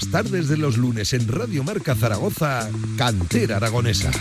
Las tardes de los lunes en Radio Marca Zaragoza, Cantera Aragonesa.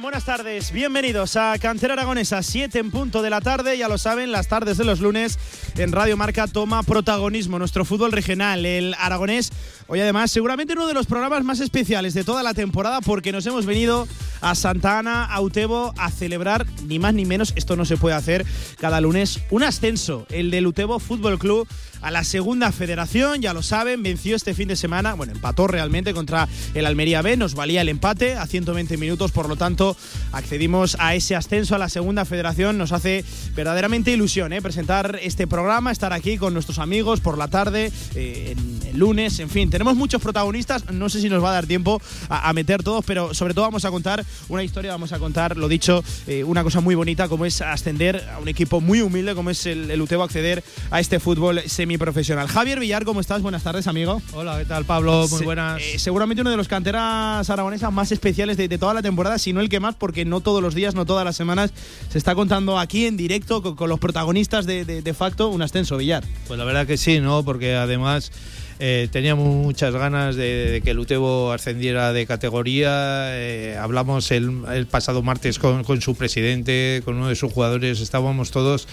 Buenas tardes, bienvenidos a Cantera Aragonesa, 7 en punto de la tarde, ya lo saben, las tardes de los lunes en Radio Marca toma protagonismo nuestro fútbol regional, el aragonés. Hoy además seguramente uno de los programas más especiales de toda la temporada porque nos hemos venido a Santa Ana, a Utebo, a celebrar ni más ni menos, esto no se puede hacer cada lunes, un ascenso, el del Utebo Fútbol Club a la segunda federación, ya lo saben, venció este fin de semana, bueno, empató realmente contra el Almería B, nos valía el empate a 120 minutos, por lo tanto accedimos a ese ascenso a la segunda federación, nos hace verdaderamente ilusión ¿eh? presentar este programa, estar aquí con nuestros amigos por la tarde, eh, el lunes, en fin, tenemos muchos protagonistas, no sé si nos va a dar tiempo a, meter todos, pero sobre todo vamos a contar una historia, vamos a contar, lo dicho, eh, una cosa muy bonita como es ascender a un equipo muy humilde como es el, el Utebo acceder a este fútbol semiprofesional. Javier Villar, ¿cómo estás? Buenas tardes, amigo. Hola, ¿qué tal, Pablo? Muy buenas. Eh, seguramente uno de los canteras aragonesas más especiales de, toda la temporada, si no el que más, porque no todos los días, no todas las semanas se está contando aquí en directo con, los protagonistas de, de facto un ascenso, Villar. Pues la verdad que sí, ¿no? Porque además eh, teníamos muchas ganas de, que el Utebo ascendiera de categoría. Eh, hablamos el, pasado martes con, su presidente, con uno de sus jugadores. Estábamos todos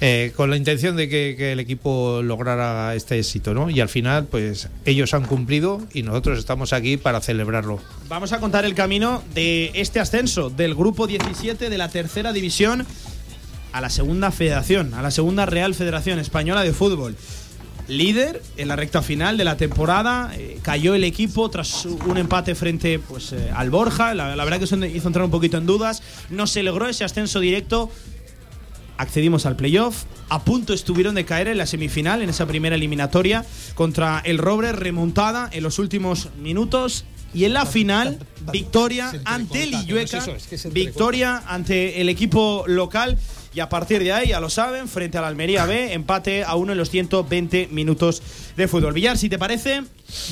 eh, con la intención de que, el equipo lograra este éxito, ¿no? Y al final, pues ellos han cumplido y nosotros estamos aquí para celebrarlo. Vamos a contar el camino de este ascenso del grupo 17 de la tercera división a la segunda federación, a la segunda Real Federación Española de Fútbol líder en la recta final de la temporada. Eh, cayó el equipo tras un empate frente pues, eh, al Borja. La, verdad que eso hizo entrar un poquito en dudas. No se logró ese ascenso directo. Accedimos al playoff. A punto estuvieron de caer en la semifinal, en esa primera eliminatoria, contra el Robre, remontada en los últimos minutos. Y en la final, victoria ante el Illueca, victoria ante el equipo local y a partir de ahí, ya lo saben, frente al Almería B, empate a uno en los 120 minutos de fútbol. Villar, si te parece,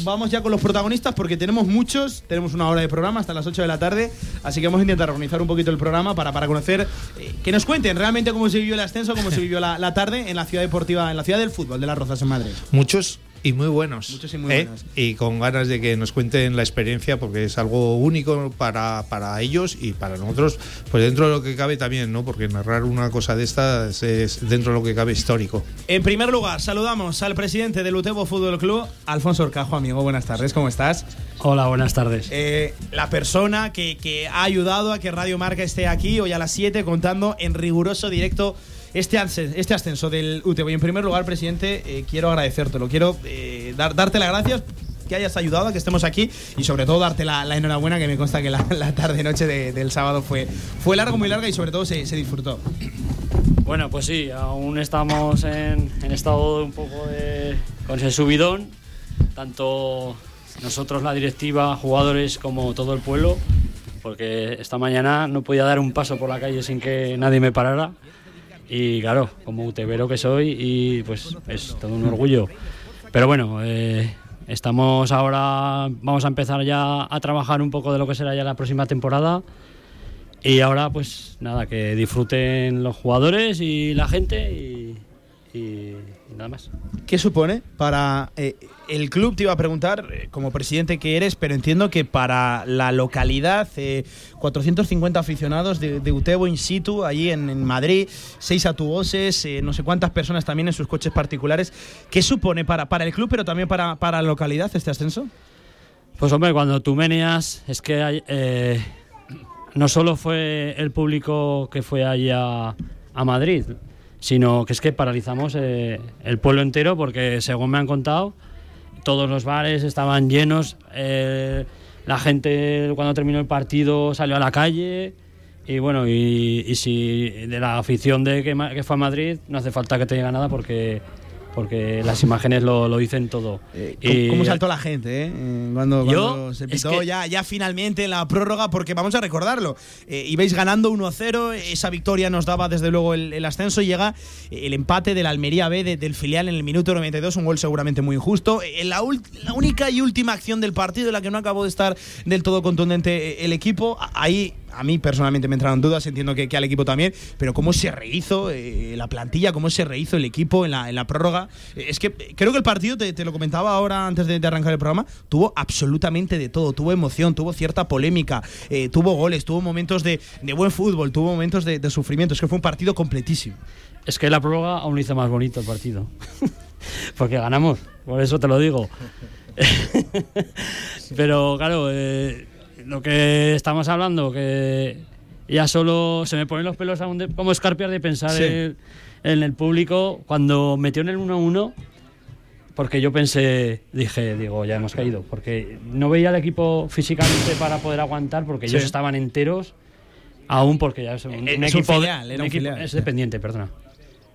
vamos ya con los protagonistas porque tenemos muchos, tenemos una hora de programa hasta las 8 de la tarde, así que vamos a intentar organizar un poquito el programa para, para conocer, eh, que nos cuenten realmente cómo se vivió el ascenso, cómo se vivió la, la tarde en la ciudad deportiva, en la ciudad del fútbol de Las Rozas en Madrid. Muchos y muy buenos. Muchos y muy ¿eh? buenos. Y con ganas de que nos cuenten la experiencia porque es algo único para, para ellos y para nosotros, pues dentro de lo que cabe también, ¿no? Porque narrar una cosa de estas es dentro de lo que cabe histórico. En primer lugar, saludamos al presidente del Utebo Fútbol Club, Alfonso Orcajo, amigo. Buenas tardes, ¿cómo estás? Hola, buenas tardes. Eh, la persona que, que ha ayudado a que Radio Marca esté aquí hoy a las 7 contando en riguroso directo este, este ascenso del UTV. Y en primer lugar, presidente, eh, quiero agradecértelo. Quiero eh, dar, darte las gracias que hayas ayudado a que estemos aquí y sobre todo darte la, enhorabuena que me consta que la, tarde-noche del sábado fue, fue largo, muy larga y sobre todo se, disfrutó. Bueno, pues sí, aún estamos en, estado un poco de, con ese subidón, tanto nosotros, la directiva, jugadores como todo el pueblo, porque esta mañana no podía dar un paso por la calle sin que nadie me parara y claro, como utebero que soy, y pues es todo un orgullo. Pero bueno, eh, estamos ahora, vamos a empezar ya a trabajar un poco de lo que será ya la próxima temporada. Y ahora, pues nada, que disfruten los jugadores y la gente y, y, nada más. ¿Qué supone para eh, el club? Te iba a preguntar, eh, como presidente que eres, pero entiendo que para la localidad, 450 eh, aficionados de, de, Utebo in situ, allí en, Madrid, seis atuoses, no sé cuántas personas también en sus coches particulares. ¿Qué supone para, el club, pero también para, la localidad este ascenso? Pues hombre, cuando tú meneas, es que hay, no solo fue el público que fue allí a, a Madrid, sino que es que paralizamos eh, el pueblo entero porque según me han contado, todos los bares estaban llenos, eh, la gente cuando terminó el partido salió a la calle y bueno, y, si de la afición de que, fue a Madrid no hace falta que te diga nada porque porque las imágenes lo, lo dicen todo. Eh, Y- ¿Cómo, cómo saltó la gente, eh? Eh, Cuando, Yo, cuando se es pitó que- ya, ya finalmente en la prórroga, porque vamos a recordarlo. Eh, ibais ganando 1-0, esa victoria nos daba desde luego el, el ascenso y llega el empate del Almería B de- del filial en el minuto 92, un gol seguramente muy injusto. Eh, la, la única y última acción del partido en la que no acabó de estar del todo contundente eh, el equipo, ahí a mí personalmente me entraron dudas, entiendo que, que al equipo también, pero cómo se rehizo eh, la plantilla, cómo se rehizo el equipo en la, en la prórroga. Eh, es que eh, creo que el partido, te, te lo comentaba ahora antes de, de arrancar el programa, tuvo absolutamente de todo, tuvo emoción, tuvo cierta polémica, eh, tuvo goles, tuvo momentos de, de buen fútbol, tuvo momentos de, de sufrimiento, es que fue un partido completísimo. Es que la prórroga aún hizo más bonito el partido. Porque ganamos, por eso te lo digo. Pero claro, eh, lo que estamos hablando, que ya solo se me ponen los pelos aún de- como escarpias de pensar Sí. en, en el público cuando metió en el 1-1. Porque yo pensé, dije, digo, ya hemos caído. Porque no veía al equipo físicamente para poder aguantar, porque Sí. ellos estaban enteros, aún porque ya es un, un es un equipo. filial, un equipo- es dependiente, perdona.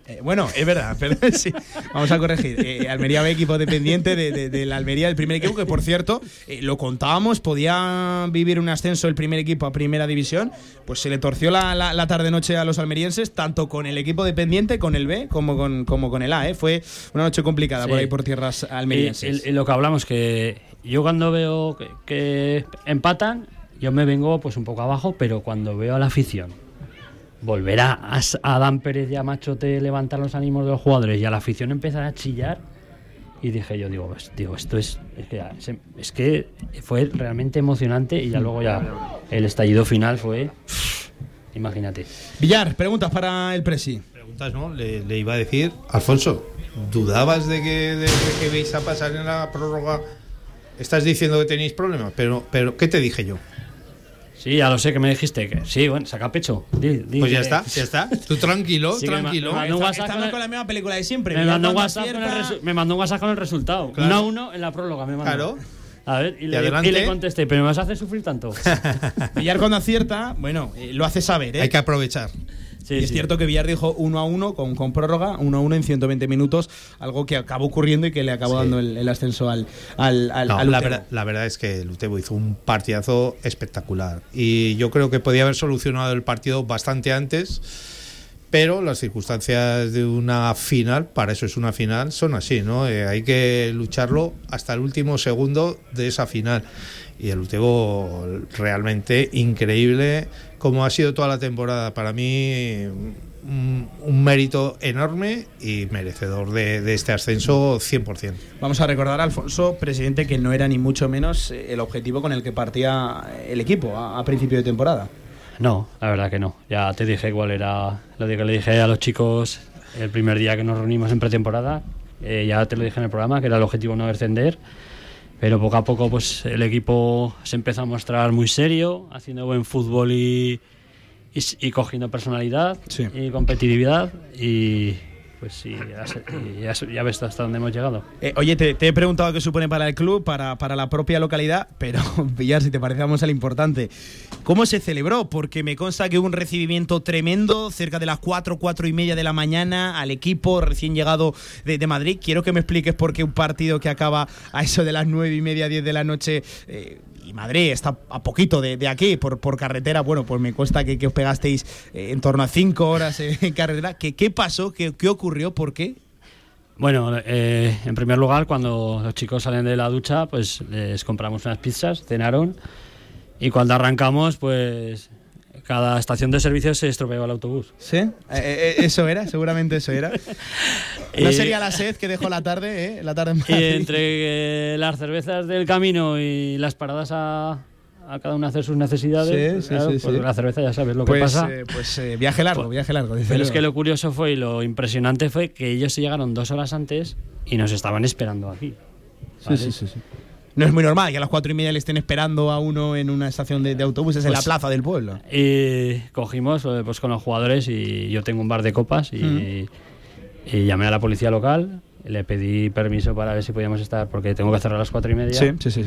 Eh, bueno, es verdad, sí. Vamos a corregir. Eh, Almería B, equipo dependiente de, de- de la Almería, el primer equipo, que por cierto, eh, lo contábamos, podía vivir un ascenso el primer equipo a primera división. Pues se le torció la, la- la tarde-noche a los almerienses, tanto con el equipo dependiente, con el B, como con, como con el A. eh. Fue una noche complicada Sí. por ahí por tierras Y, almerienses. y- y lo que hablamos, que yo cuando veo que, que empatan, yo me vengo pues un poco abajo, pero cuando veo a la afición volver a, a S- a Adán Pérez y a Machote levantar los ánimos de los jugadores y a la afición empezar a chillar, y dije yo, digo, pues, digo esto es, es, que, es que fue realmente emocionante y ya luego ya el estallido final fue, imagínate. Villar, preguntas para el Presi. Preguntas, ¿no? Le, le iba a decir, Alfonso, ¿dudabas de que, de, de que vais a pasar en la prórroga? Estás diciendo que tenéis problemas, pero, pero ¿qué te dije yo? Sí, ya lo sé que me dijiste, que sí, bueno, saca pecho. Di- di Pues ya que- está, ya está. Tú tranquilo, Sí, tranquilo. me mandó WhatsApp con el- con la misma película de siempre. Me mandó, WhatsApp con el resu- me mandó un WhatsApp con el resultado. Claro. 1 a 1 en la prórroga me mandó. Claro. A ver, y, Y le, y le contesté, pero me vas a hacer sufrir tanto. Villar cuando acierta, bueno, eh, lo hace saber, ¿eh? Hay que aprovechar. Sí, Y es sí. cierto que Villar dijo 1 a 1 con, con prórroga, 1 a 1 en 120 minutos, algo que acabó ocurriendo y que le acabó dando el, el ascenso al, al, al, No, al la, verdad, la verdad es que el Utebo hizo un partidazo espectacular. Y yo creo que podía haber solucionado el partido bastante antes. Pero las circunstancias de una final, para eso es una final, son así, ¿no? Eh, hay que lucharlo hasta el último segundo de esa final. Y el Utebo realmente increíble, como ha sido toda la temporada. Para mí, un, un mérito enorme y merecedor de, de este ascenso 100%. Vamos a recordar a Alfonso, presidente, que no era ni mucho menos eh, el objetivo con el que partía el equipo a, a principio de temporada. No, la verdad que no. Ya te dije cuál era lo que le dije a los chicos el primer día que nos reunimos en pretemporada. Eh, ya te lo dije en el programa, que era el objetivo no descender. Pero poco a poco pues el equipo se empezó a mostrar muy serio, haciendo buen fútbol y, y, cogiendo personalidad Sí. y competitividad. Y pues sí, ya ves hasta dónde hemos llegado. Eh, oye, te, te he preguntado qué supone para el club, para, para la propia localidad, pero Villar, si te parece, vamos al importante. ¿Cómo se celebró? Porque me consta que hubo un recibimiento tremendo cerca de las 4, 4 y media de la mañana al equipo recién llegado de, de Madrid. Quiero que me expliques por qué un partido que acaba a eso de las 9 y media, 10 de la noche. eh, y Madrid está a poquito de, de aquí, por, por carretera. Bueno, pues me consta que, que os pegasteis eh, en torno a 5 horas eh, en carretera. ¿Qué, qué pasó? ¿Qué, ¿Qué ocurrió? ¿Por qué? Bueno, eh, en primer lugar, cuando los chicos salen de la ducha, pues les compramos unas pizzas, cenaron y cuando arrancamos, pues cada estación de servicio se estropeaba el autobús. ¿Sí? Eh, eh, eso era, seguramente eso era. No Eh, sería la sed que dejó la tarde, ¿eh? La tarde en Y Madrid. entre eh, las cervezas del camino y las paradas a, a cada uno hacer sus necesidades, Sí, sí, claro, sí, pues sí. la cerveza ya sabes lo que Pues, pasa. eh, pues eh, viaje largo, viaje largo. desde Pero es que lo curioso fue y lo impresionante fue que ellos se llegaron dos horas antes y nos estaban esperando aquí. ¿vale? Sí, sí, sí, sí. No es muy normal que a las cuatro y media le estén esperando a uno en una estación de, de autobuses en la Pues- plaza del pueblo. Y cogimos eh, pues con los jugadores y yo tengo un bar de copas y, y llamé a la policía local, le pedí permiso para ver si podíamos estar porque tengo que cerrar a las cuatro y media. sí, sí, sí.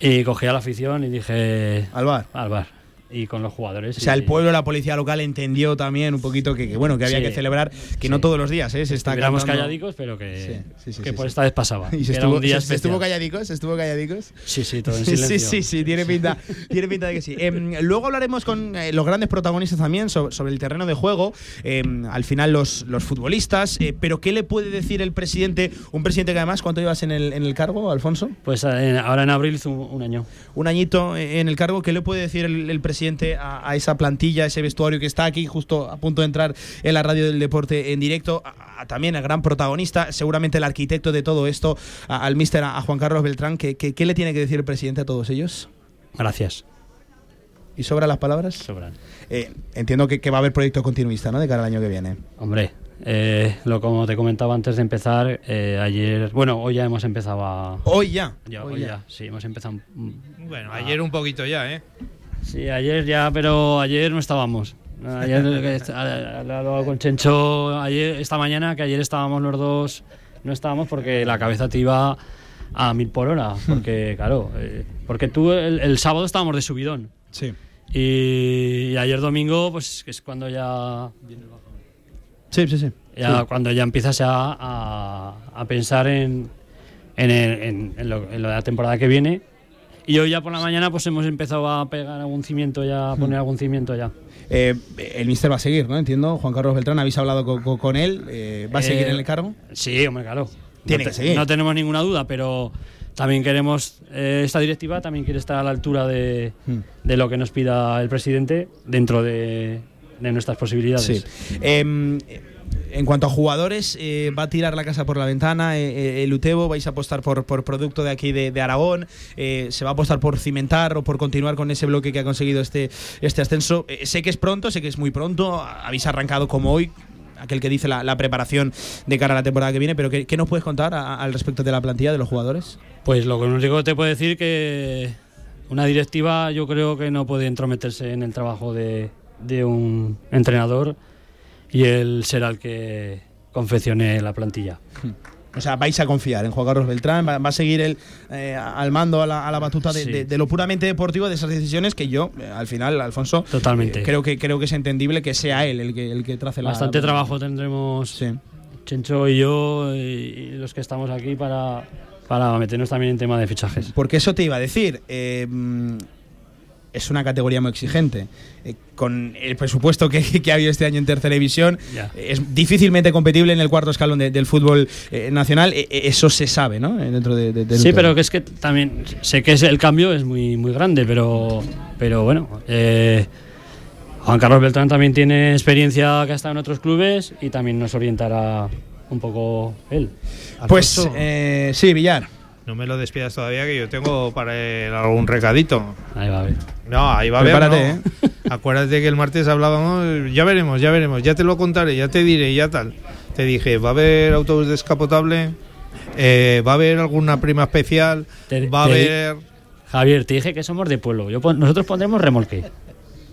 Y cogí a la afición y dije Al bar. al bar. Y con los jugadores. O sea, y- el pueblo, la policía local entendió también un poquito que, que, bueno, que había Sí. que celebrar, que no todos los días, ¿eh? Se está cantando- calladicos, pero que, Sí, por esta vez pasaba. Y se estuvo, se- se estuvo calladicos, se estuvo calladicos. Sí, sí, todo en silencio. sí, sí, sí, tiene pinta, tiene pinta de que sí. Em, luego hablaremos con eh, los grandes protagonistas también so- sobre, el terreno de juego. Em, al final los, los futbolistas. eh, pero ¿qué le puede decir el presidente? Un presidente que además, ¿cuánto llevas en el, en el cargo, Alfonso? Pues eh, ahora en abril un, un año. Un añito en el cargo. ¿Qué le puede decir el, el presidente a, a esa plantilla, a ese vestuario que está aquí justo a punto de entrar en la radio del deporte en directo? A- a- también el gran protagonista, seguramente el arquitecto de todo esto, a- al mister, a, a Juan Carlos Beltrán. ¿Qué, qué, qué le tiene que decir el presidente a todos ellos? Gracias. ¿Y sobra las palabras? Sobran. Eh, entiendo que, que va a haber proyecto continuista, ¿no? De cara al año que viene. Hombre, eh, lo como te comentaba antes de empezar, eh, ayer, bueno, hoy ya hemos empezado a... Hoy ya. ya, hoy hoy ya. ya, sí, hemos empezado... Bueno, a- ayer un poquito ya, ¿eh? Sí, ayer ya, pero ayer no estábamos. Ayer hablado con Chencho ayer, esta mañana, que ayer estábamos los dos, no estábamos porque la cabeza te iba a mil por hora. Porque, claro, eh, porque tú el, el sábado estábamos de subidón. Sí. Y, y ayer domingo, pues que es cuando ya, Sí, sí, sí. ya Sí. cuando ya empiezas a, a- a pensar en, en, el- en- en lo, en lo de la temporada que viene. Y hoy ya por la mañana pues hemos empezado a pegar algún cimiento ya, a poner algún cimiento ya. Eh, el mister va a seguir, ¿no? Entiendo. Juan Carlos Beltrán, habéis hablado co- co- con, él. eh, ¿Va a seguir Eh, en el cargo? Sí, hombre, claro. Tiene no que seguir. No tenemos ninguna duda, pero también queremos, eh, esta directiva también quiere estar a la altura de, Hmm. de lo que nos pida el presidente dentro de, de nuestras posibilidades. Sí. Em, en cuanto a jugadores, eh, ¿va a tirar la casa por la ventana eh, eh, el Utebo? ¿Vais a apostar por, por producto de aquí de, Aragón? Eh, ¿Se va a apostar por cimentar o por continuar con ese bloque que ha conseguido este, este ascenso? Sé que es pronto, sé que es muy pronto. Habéis arrancado como hoy, aquel que dice la, la preparación de cara a la temporada que viene, pero ¿qué, qué nos puedes contar al respecto de la plantilla de los jugadores? Pues lo que te puedo decir que una directiva yo creo que no puede entrometerse en el trabajo de, de un entrenador y él será el que confeccione la plantilla. O sea, vais a confiar en Juan Carlos Beltrán, va, va a seguir él eh, al mando, a la, a la batuta de, Sí. de- de lo puramente deportivo, de esas decisiones que yo, eh, al final, Alfonso, Totalmente. eh, creo, que, creo que es entendible que sea él el que, el que trace la. Bastante la- trabajo tendremos Sí. Chencho y yo y, y los que estamos aquí para, para meternos también en tema de fichajes. Porque eso te iba a decir. Es una categoría muy exigente. Eh, con el presupuesto que, que ha habido este año en tercera división, es difícilmente competible en el cuarto escalón de- del fútbol eh, nacional. Eh, eh, eso se sabe, ¿no? Eh, Dentro de, de- del Sí, pero que es que también sé que es- el cambio es muy muy grande, pero pero bueno, eh, Juan Carlos Beltrán también tiene experiencia que ha estado en otros clubes y también nos orientará un poco él. Pues eh, sí, Villar. No me lo despidas todavía, que yo tengo para él algún recadito. Ahí va a ver. No, ahí va a haber. Prepárate, no. Acuérdate que el martes hablábamos, ya veremos, ya veremos, ya te lo contaré, ya te diré, ya tal. Te dije, va a haber autobús descapotable, eh, va a haber alguna prima especial, Te- va a haber. Javier, te dije que somos de pueblo. Yo pon- nosotros pondremos remolque.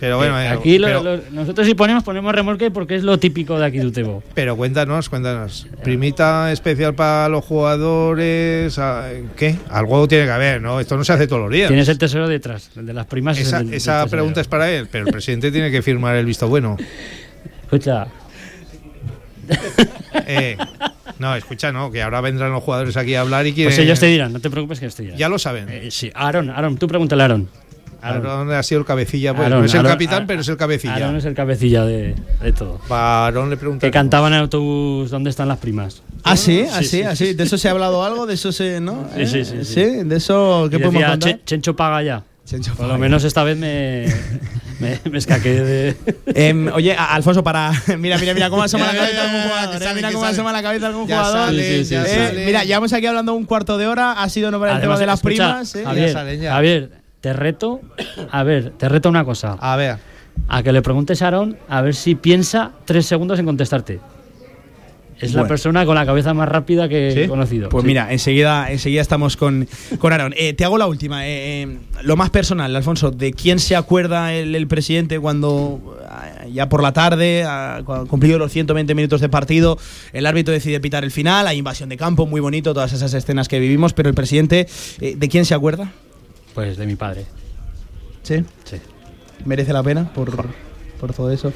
Pero bueno, Eh, aquí lo- pero, lo- nosotros si ponemos ponemos remolque porque es lo típico de aquí de Utebo. pero cuéntanos, cuéntanos. Primita especial para los jugadores, ah, ¿qué? Algo tiene que haber, ¿no? Esto no se hace todos los días. Tienes el tesoro detrás, el de las primas. es Esa, el del- del esa pregunta es para él, pero el presidente tiene que firmar el visto bueno. Escucha, Eh, no, escucha, no, que ahora vendrán los jugadores aquí a hablar y quieren. pues ellos te dirán, no te preocupes que ellos te dirán. Ya lo saben. Eh, sí, Aaron, Aaron, tú pregúntale a Aaron. Aaron. Aaron ha sido el cabecilla, pues Aaron, no es el Aaron, capitán, Aaron, pero es el cabecilla. Aaron es el cabecilla de, de todo. Va, Aaron le pregunta. Que cantaba en el autobús ¿Dónde están las primas? Ah, sí, ah, Sí, sí, sí, ah, sí. De eso se ha hablado algo, de eso se. ¿No? Sí, sí, sí, Eh, sí. de eso. ¿Qué Y podemos decía, contar? "Che- Chencho paga ya. Chencho Por lo menos esta vez me, me, me escaqué de... Em, oye, Alfonso, para. Mira, mira, mira cómo asoma la Ya, ya, cabeza algún jugador. eh, Mira cómo asoma la cabeza algún Ya jugador. sale, Sí. Eh, mira, llevamos aquí hablando un cuarto de hora. Ha sido nombrar el tema de las escucha, primas. eh. Javier, Ya salen ya. Javier, te reto, a ver, te reto una cosa. A ver, A que le preguntes a Aaron a ver si piensa tres segundos en contestarte. Es la persona con la cabeza más rápida que ¿Sí? he conocido. Pues Sí. mira, enseguida, enseguida estamos con, con Aaron. Eh, te hago la última. eh, eh, lo más personal, Alfonso, ¿de quién se acuerda el, el presidente cuando ya por la tarde, cuando cumplido los 120 minutos de partido, el árbitro decide pitar el final, hay invasión de campo, muy bonito, todas esas escenas que vivimos, pero el presidente, ¿de quién se acuerda? Pues de mi padre. Sí. Sí. merece la pena por, por todo eso.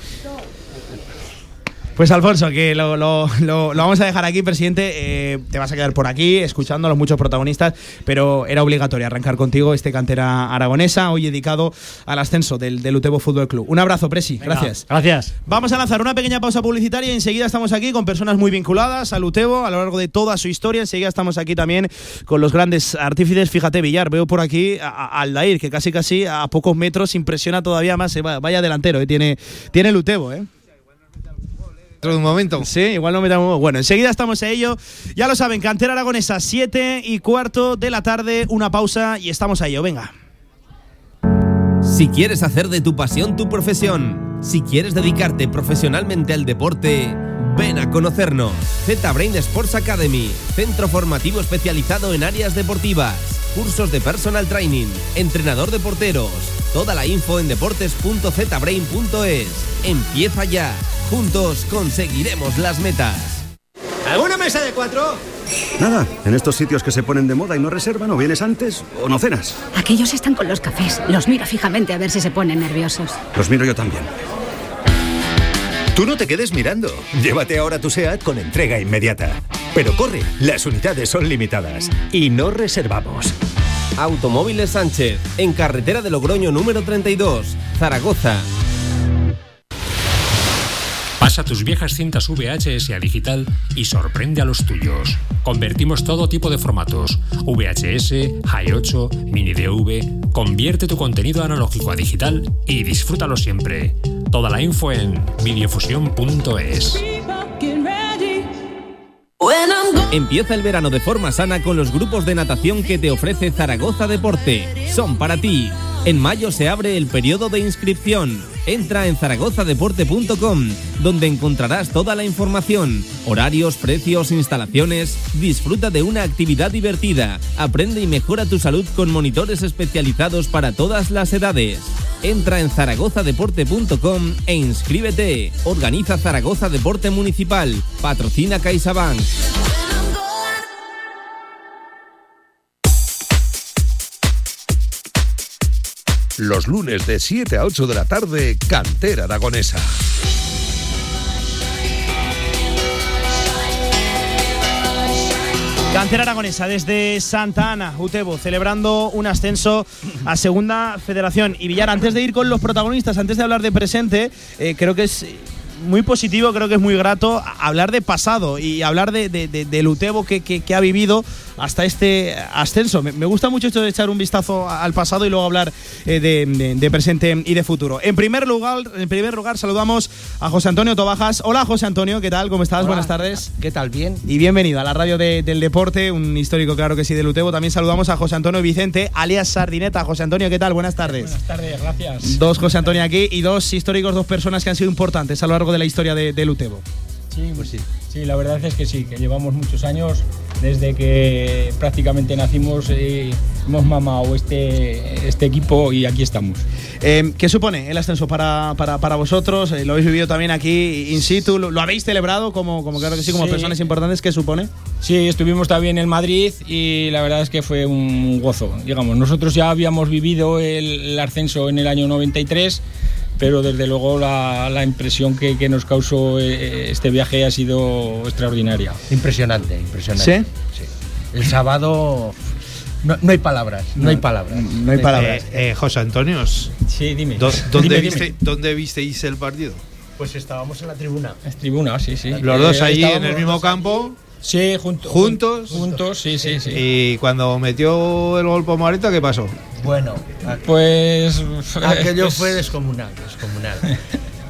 Pues Alfonso, que lo, lo- lo- lo vamos a dejar aquí, presidente. Eh, te vas a quedar por aquí escuchando a los muchos protagonistas, pero era obligatorio arrancar contigo este cantera aragonesa, hoy dedicado al ascenso del, del Utebo Fútbol Club. Un abrazo, Presi. Gracias. Gracias. Vamos a lanzar una pequeña pausa publicitaria y enseguida estamos aquí con personas muy vinculadas al Utebo a lo largo de toda su historia. Enseguida estamos aquí también con los grandes artífices. Fíjate, Villar, veo por aquí a, a Aldair, que casi casi a pocos metros impresiona todavía más. va- Vaya delantero, eh, tiene, tiene el Utebo, ¿eh? Dentro de un momento. Sí, igual no metamos. Bueno, enseguida estamos a ello. Ya lo saben, cantera aragonesa, 7 y cuarto de la tarde, una pausa y estamos a ello. Venga. Si quieres hacer de tu pasión tu profesión, si quieres dedicarte profesionalmente al deporte, ven a conocernos. Z-Brain Sports Academy, centro formativo especializado en áreas deportivas, cursos de personal training, entrenador de porteros. Toda la info en deportes.zbrain.es. Empieza ya. Juntos conseguiremos las metas. ¿Alguna mesa de cuatro? Nada, en estos sitios que se ponen de moda y no reservan, o vienes antes o no cenas. Aquellos están con los cafés. Los miro fijamente a ver si se ponen nerviosos. Los miro yo también. Tú no te quedes mirando. Llévate ahora tu SEAT con entrega inmediata. Pero corre, las unidades son limitadas y no reservamos. Automóviles Sánchez, en carretera de Logroño número 32, Zaragoza. Pasa tus viejas cintas VHS a digital y sorprende a los tuyos. Convertimos todo tipo de formatos: VHS, Hi8, Mini DV. Convierte tu contenido analógico a digital y disfrútalo siempre. Toda la info en videofusión.es. Empieza el verano de forma sana con los grupos de natación que te ofrece Zaragoza Deporte. Son para ti. En mayo se abre el periodo de inscripción. Entra en zaragozadeporte.com, donde encontrarás toda la información, horarios, precios, instalaciones. Disfruta de una actividad divertida. Aprende y mejora tu salud con monitores especializados para todas las edades. Entra en zaragozadeporte.com e inscríbete. Organiza Zaragoza Deporte Municipal. Patrocina CaixaBank. Los lunes de 7 a 8 de la tarde, Cantera Aragonesa. Cantera aragonesa desde Santa Ana, Utebo, celebrando un ascenso a Segunda Federación. Y Villar, antes de ir con los protagonistas, antes de hablar de presente, eh, creo que es muy positivo, creo que es muy grato hablar de pasado y hablar de, de- de- del Utebo que, que- que ha vivido hasta este ascenso. Me, gusta mucho esto de echar un vistazo al pasado y luego hablar eh, de, de- de presente y de futuro. En primer lugar, en primer lugar saludamos a José Antonio Tobajas. Hola José Antonio, ¿qué tal? ¿Cómo estás? Hola. Buenas tardes. ¿Qué tal? ¿Bien? Y bienvenido a la radio de- del deporte, un histórico claro que sí del Utebo. También saludamos a José Antonio Vicente, alias Sardineta. José Antonio, ¿qué tal? Buenas tardes. Buenas tardes, gracias. Dos José Antonio aquí y dos históricos, dos personas que han sido importantes a lo largo de la historia de- del Utebo. Sí, pues sí. Sí, la verdad es que sí, que llevamos muchos años desde que prácticamente nacimos y hemos mamado este, este equipo y aquí estamos. Eh, ¿Qué supone el ascenso para, para, para vosotros? Eh, lo habéis vivido también aquí in situ, lo, lo habéis celebrado como, como claro que sí, como Sí. personas importantes. ¿Qué supone? Sí, estuvimos también en Madrid y la verdad es que fue un gozo. Digamos, nosotros ya habíamos vivido el, el ascenso en el año 93, pero desde luego la, la impresión que, que nos causó eh, este viaje ha sido extraordinaria. Impresionante, impresionante. ¿Sí? El sábado no, no hay palabras, no, hay palabras. No hay palabras. Eh, eh, José Antonio, Sí, dime. ¿dó- ¿dónde, Dime, viste- dime. ¿dónde visteis el partido? Pues estábamos en la tribuna. Es tribuna, sí, sí. Los dos Eh, allí en el mismo campo. Sí, junto- ¿Juntos? Juntos, sí, sí, sí. Y cuando metió el gol Pomareta, ¿qué pasó? Bueno, Pues. aquello pues, fue descomunal, descomunal.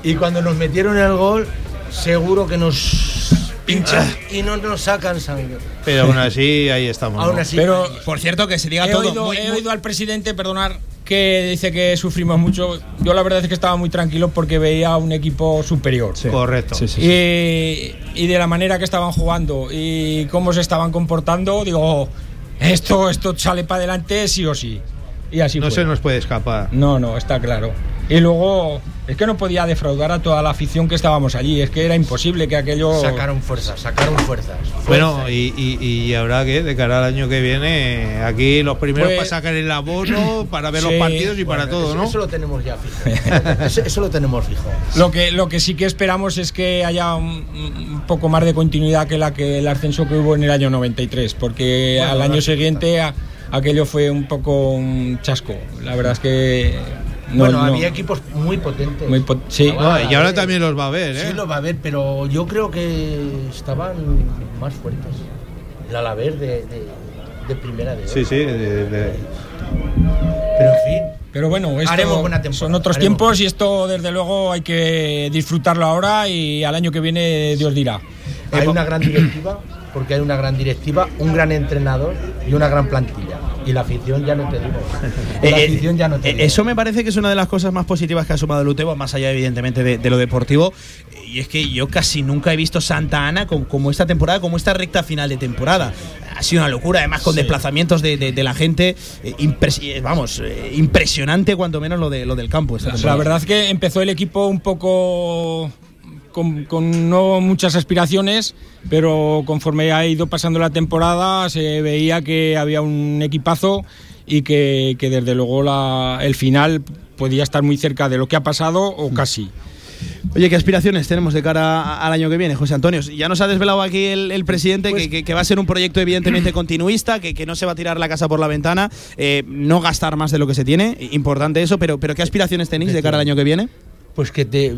Y cuando nos metieron el gol, seguro que nos pinchan y no nos sacan sangre. Pero aún así, ahí estamos. Aún ¿no? así, Pero Por cierto, que se diga he, todo. oído, muy- he muy- oído al presidente, perdonar, que dice que sufrimos mucho. Yo la verdad es que estaba muy tranquilo porque veía un equipo superior. Correcto. Y, y de la manera que estaban jugando y cómo se estaban comportando, digo, esto, esto sale para adelante sí o sí. Y así No fue. se nos puede escapar. No, no, está claro. Y luego es que no podía defraudar a toda la afición que estábamos allí. Es que era imposible que aquello. Sacaron fuerzas, sacaron fuerzas. Bueno, y, y, y habrá que, de cara al año que viene, aquí los primeros Pues- para sacar el abono, para ver Sí, los partidos y para todo, eso, ¿no? Eso lo tenemos ya fijo. eso, eso lo tenemos fijo. Lo que, lo que sí que esperamos es que haya un, un poco más de continuidad que la que el ascenso que hubo en el año 93, porque Bueno, al año siguiente a- aquello fue un poco un chasco. La verdad es que. no- bueno, no- había equipos muy potentes. Muy pot- sí. No, y ahora también los va a ver, ¿eh? Sí, lo va a ver, pero yo creo que estaban más fuertes. El Alavés de, de, de primera de Sí, sí. de- de- Pero en fin. Pero bueno, esto Haremos buena temporada, son otros haremos. tiempos y esto desde luego hay que disfrutarlo ahora y al año que viene Dios dirá. Hay una gran directiva, porque hay una gran directiva, un gran entrenador y una gran plantilla. Y la afición ya no te digo. Y la Eh, afición ya no te eh, digo. Eso me parece que es una de las cosas más positivas que ha sumado el Utebo, más allá evidentemente de, de lo deportivo. Y es que yo casi nunca he visto Santa Ana como esta temporada, como esta recta final de temporada. Ha sido una locura, además con Sí. desplazamientos de, de- de la gente. eh, impres- eh, vamos, eh, impresionante cuanto menos lo, de, lo del campo. esta La verdad es que empezó el equipo un poco con, con no muchas aspiraciones, pero conforme ha ido pasando la temporada se veía que había un equipazo y que, que desde luego la- el final podía estar muy cerca de lo que ha pasado o casi. Oye, ¿qué aspiraciones tenemos de cara al año que viene, José Antonio? Ya nos ha desvelado aquí el, el presidente Pues que, que- que va a ser un proyecto evidentemente continuista, que, que no se va a tirar la casa por la ventana, eh, no gastar más de lo que se tiene, importante eso, pero, pero ¿qué aspiraciones tenéis de cara al año que viene? Pues que te,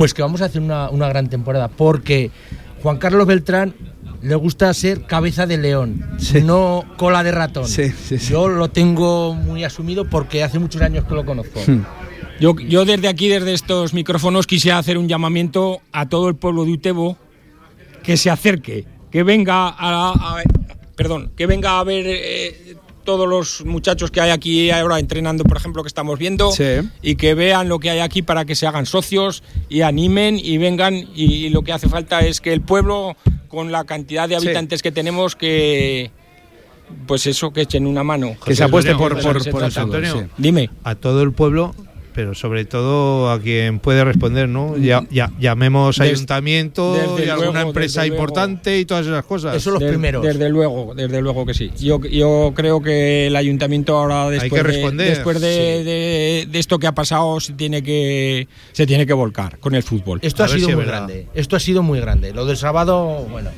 pues que vamos a hacer una, una gran temporada, porque Juan Carlos Beltrán le gusta ser cabeza de león, no cola de ratón. Sí, sí, sí. Yo lo tengo muy asumido porque hace muchos años que lo conozco. Hmm. Yo, yo desde aquí, desde estos micrófonos, quisiera hacer un llamamiento a todo el pueblo de Utebo que se acerque, que venga a, a- perdón, que venga a ver eh, todos los muchachos que hay aquí ahora entrenando, por ejemplo, que estamos viendo, Sí. y que vean lo que hay aquí para que se hagan socios y animen y vengan. Y, lo que hace falta es que el pueblo, con la cantidad de Sí. habitantes que tenemos, que pues eso, que echen una mano. Que se apueste Antonio, por, por, por el fútbol, Antonio. sí. Dime. a todo el pueblo, pero sobre todo a quien puede responder, ¿no? Ya, ya- llamemos ayuntamiento desde y alguna empresa desde luego. importante y todas esas cosas. Eso los Des- primeros. Desde luego, desde luego que sí. Yo, yo creo que el ayuntamiento ahora después, que de- después de, sí. de- de esto que ha pasado se tiene que se tiene que volcar con el fútbol. Esto A ha sido si muy grande. Esto ha sido muy grande. Lo del sábado, bueno,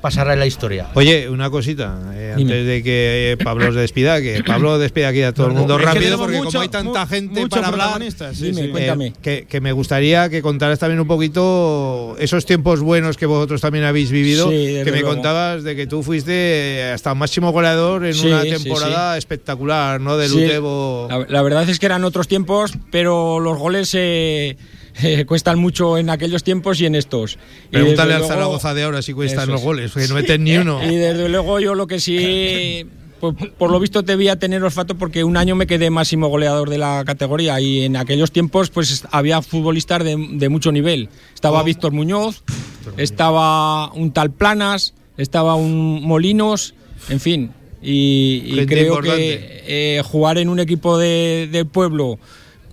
pasará en la historia. Oye, una cosita, eh, antes de que eh, Pablo se despida, que Pablo despida aquí a todo el mundo rápido, porque mucho- como hay tanta gente para hablar, sí, Dime, sí. cuéntame. eh, que, que me gustaría que contaras también un poquito esos tiempos buenos que vosotros también habéis vivido, Sí, que me luego. contabas de que tú fuiste eh, hasta máximo goleador en una temporada espectacular, ¿no? Del Utebo. La, la verdad es que eran otros tiempos, pero los goles eh, eh, cuestan mucho en aquellos tiempos y en estos. Pregúntale al luego- Zaragoza de ahora si cuestan los es. goles, que no meten ni uno. Y desde luego yo lo que sí, por, por lo visto debía tener olfato porque un año me quedé máximo goleador de la categoría y en aquellos tiempos pues había futbolistas de, de mucho nivel. Estaba Oh. Víctor Muñoz, estaba un tal Planas, estaba un Molinos, en fin. Y, creo importante. que eh, jugar en un equipo de, pueblo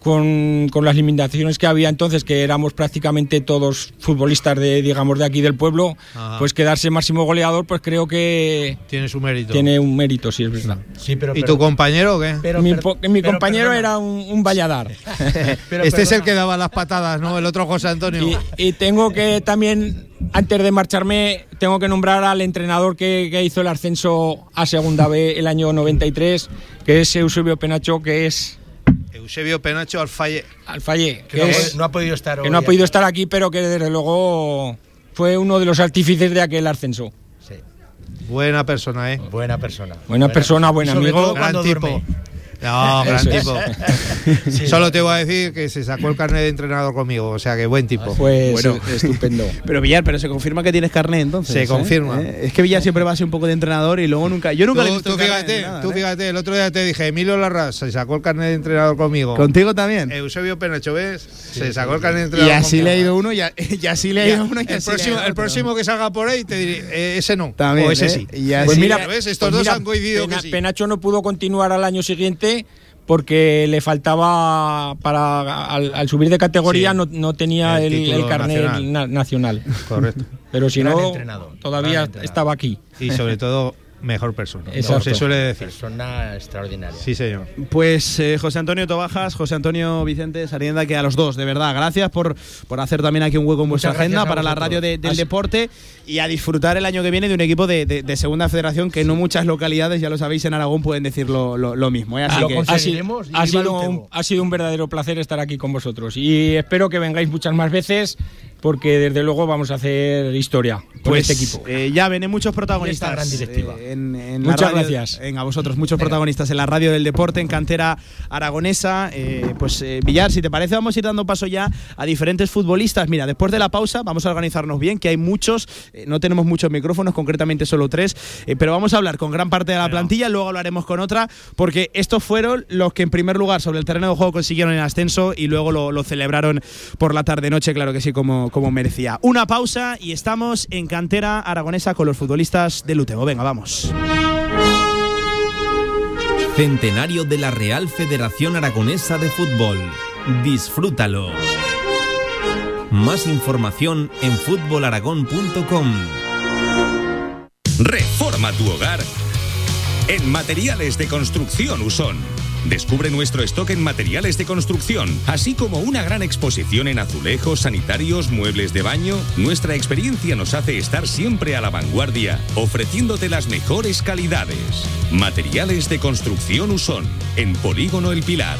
con, con las limitaciones que había entonces, que éramos prácticamente todos futbolistas de, digamos, de aquí del pueblo, Ajá. pues quedarse máximo goleador, pues creo que Tiene su mérito. tiene un mérito, sí, es verdad. Sí, pero, ¿Y pero- tu compañero o qué? pero- mi pero- po- mi pero compañero perdona. era un, un Valladar. pero este es el que daba las patadas, ¿no? El otro José Antonio. y, y tengo que también, antes de marcharme, tengo que nombrar al entrenador que, que hizo el ascenso a Segunda B el año 93, que es Eusebio Penacho, que es Eusebio Penacho Alfalle. Alfayé, Que que, no, es- no ha podido estar que hoy no ha aquí. podido estar aquí, pero que desde luego fue uno de los artífices de aquel ascenso. Sí, Buena persona, ¿eh? buena persona. Buena persona, buen Y sobre amigo. Gran tipo. duerme. No, gran es. tipo. Sí. Solo te voy a decir que se sacó el carnet de entrenador conmigo, o sea que buen tipo. Pues Bueno. estupendo. Pero Villar, pero se confirma que tienes carnet entonces. Se ¿eh? confirma. ¿Eh? Es que Villar siempre va a ser un poco de entrenador y luego nunca. Yo nunca le he Tú, visto tú fíjate, nada, tú ¿eh? fíjate, el otro día te dije, Emilio Larraz se sacó el carnet de entrenador conmigo. ¿Contigo también? Eusebio Penacho, ¿ves? se sacó el carnet de y entrenador así conmigo. le ha ido uno y, a- y así le ha ido uno y el así le ha próximo, ido el otro. próximo que salga por ahí te diré, eh, ese no, También, o ese ¿eh? sí. Y así- pues mira, ¿ves? Estos Pues dos mira, han coincidido Pena- que sí. Penacho no pudo continuar al año siguiente porque le faltaba para al, al subir de categoría Sí. no, no tenía El el, carnet nacional. na- nacional. Correcto. Pero si Gran no, entrenador, todavía entrenador. estaba aquí. Y sobre todo, mejor persona. Como Exacto. se suele decir. Persona extraordinaria. Sí, señor. Pues eh, José Antonio Tobajas, José Antonio Vicente Sarienda, que a los dos, de verdad, gracias por, por hacer también aquí un hueco en vuestra Muchas agenda para la radio de- del Así- deporte y a disfrutar el año que viene de un equipo de, de- de segunda federación que no muchas localidades, ya lo sabéis, en Aragón pueden decir lo, lo- lo mismo. ¿eh? Así lo que- Ha, si- Conseguiremos y ha sido un, ha sido un verdadero placer estar aquí con vosotros y espero que vengáis muchas más veces porque desde luego vamos a hacer historia con Pues este equipo. eh, ya ven muchos protagonistas. Gran directiva. eh, en, en la Muchas radio- gracias. en- a vosotros, muchos protagonistas en la radio del deporte, en cantera aragonesa. Eh, pues eh, Villar, si te parece, vamos a ir dando paso ya a diferentes futbolistas. Mira, después de la pausa vamos a organizarnos bien, que hay muchos, eh, no tenemos muchos micrófonos, concretamente solo tres, eh, pero vamos a hablar con gran parte de la plantilla, luego hablaremos con otra, porque estos fueron los que en primer lugar sobre el terreno de juego consiguieron el ascenso y luego lo, lo celebraron por la tarde-noche, claro que sí, como, como merecía. Una pausa y estamos en cantera aragonesa con los futbolistas de Lutebo. Venga, vamos. Centenario de la Real Federación Aragonesa de Fútbol. Disfrútalo. Más información en fútbolaragón.com. Reforma tu hogar en Materiales de Construcción Usón. Descubre nuestro stock en materiales de construcción, así como una gran exposición en azulejos, sanitarios, muebles de baño. Nuestra experiencia nos hace estar siempre a la vanguardia, ofreciéndote las mejores calidades. Materiales de Construcción Usón, en Polígono El Pilar.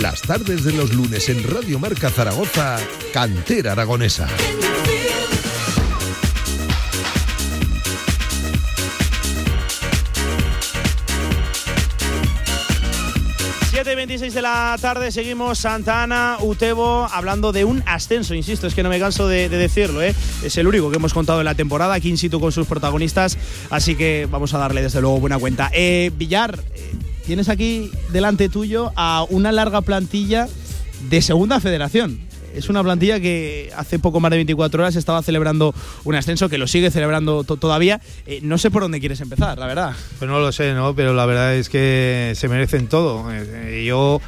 Las tardes de los lunes en Radio Marca Zaragoza, Cantera Aragonesa. 7 y 26 de la tarde, seguimos Santa Ana, Utebo, hablando de un ascenso, insisto, es que no me canso de, de decirlo, ¿eh? es el único que hemos contado en la temporada, aquí in situ con sus protagonistas, así que vamos a darle desde luego buena cuenta. Eh, Villar, eh, tienes aquí delante tuyo a una larga plantilla de segunda federación. Es una plantilla que hace poco más de 24 horas estaba celebrando un ascenso, que lo sigue celebrando to- todavía. Eh, no sé por dónde quieres empezar, la verdad. Pues no lo sé, ¿no? Pero la verdad es que se merecen todo. Eh, Yo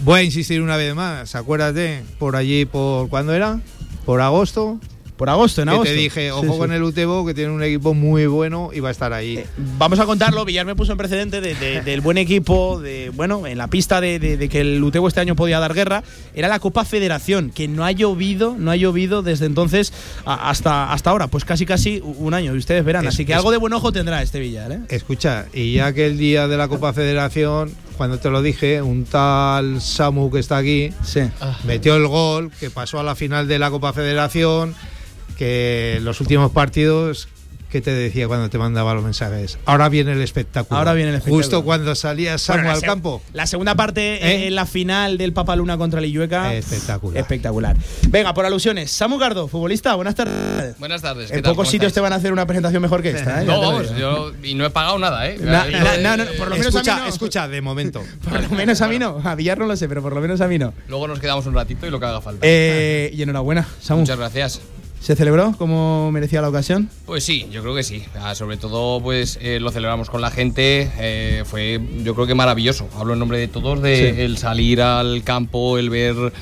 voy a insistir una vez más. Acuérdate, por allí, por ¿cuándo era? Por agosto. Por agosto, en que agosto. te dije, ojo sí. con el Utebo, que tiene un equipo muy bueno y va a estar ahí. Vamos a contarlo. Villar me puso en precedente de- de- del buen equipo, de bueno, en la pista de, que el Utebo este año podía dar guerra. Era la Copa Federación, que no ha llovido, no ha llovido desde entonces a- hasta, hasta ahora. Pues casi casi un año, y ustedes verán. Es- Así que es- algo de buen ojo tendrá este Villar, ¿eh? Escucha, y ya que el día de la Copa Federación, cuando te lo dije, un tal Samu que está aquí, metió el gol, que pasó a la final de la Copa Federación, que los últimos partidos, ¿qué te decía cuando te mandaba los mensajes? Ahora viene el espectáculo. Ahora viene el espectáculo. Justo cuando salía Samu Bueno, la al campo. La segunda parte ¿Eh? en la final del Papaluna contra el Illueca. Espectacular. Espectacular. Venga, por alusiones. Samu Gardo, futbolista, buenas tardes. Buenas tardes. ¿qué En tal? pocos ¿Cómo sitios estáis? te van a hacer una presentación mejor que esta, ¿eh? No, vamos, yo y no he pagado nada, ¿eh? Na- na- no, no, por lo menos escucha, a mí no. escucha, de momento. Por lo menos a mí no. A Villar no lo sé, pero por lo menos a mí no. Luego nos quedamos un ratito y lo que haga falta. Eh, y enhorabuena, Samu. Muchas gracias. ¿Se celebró como merecía la ocasión? Pues sí, yo creo que sí. Ah, sobre todo, pues eh, lo celebramos con la gente. eh, fue, yo creo que maravilloso. Hablo en nombre de todos de Sí. el salir al campo, el ver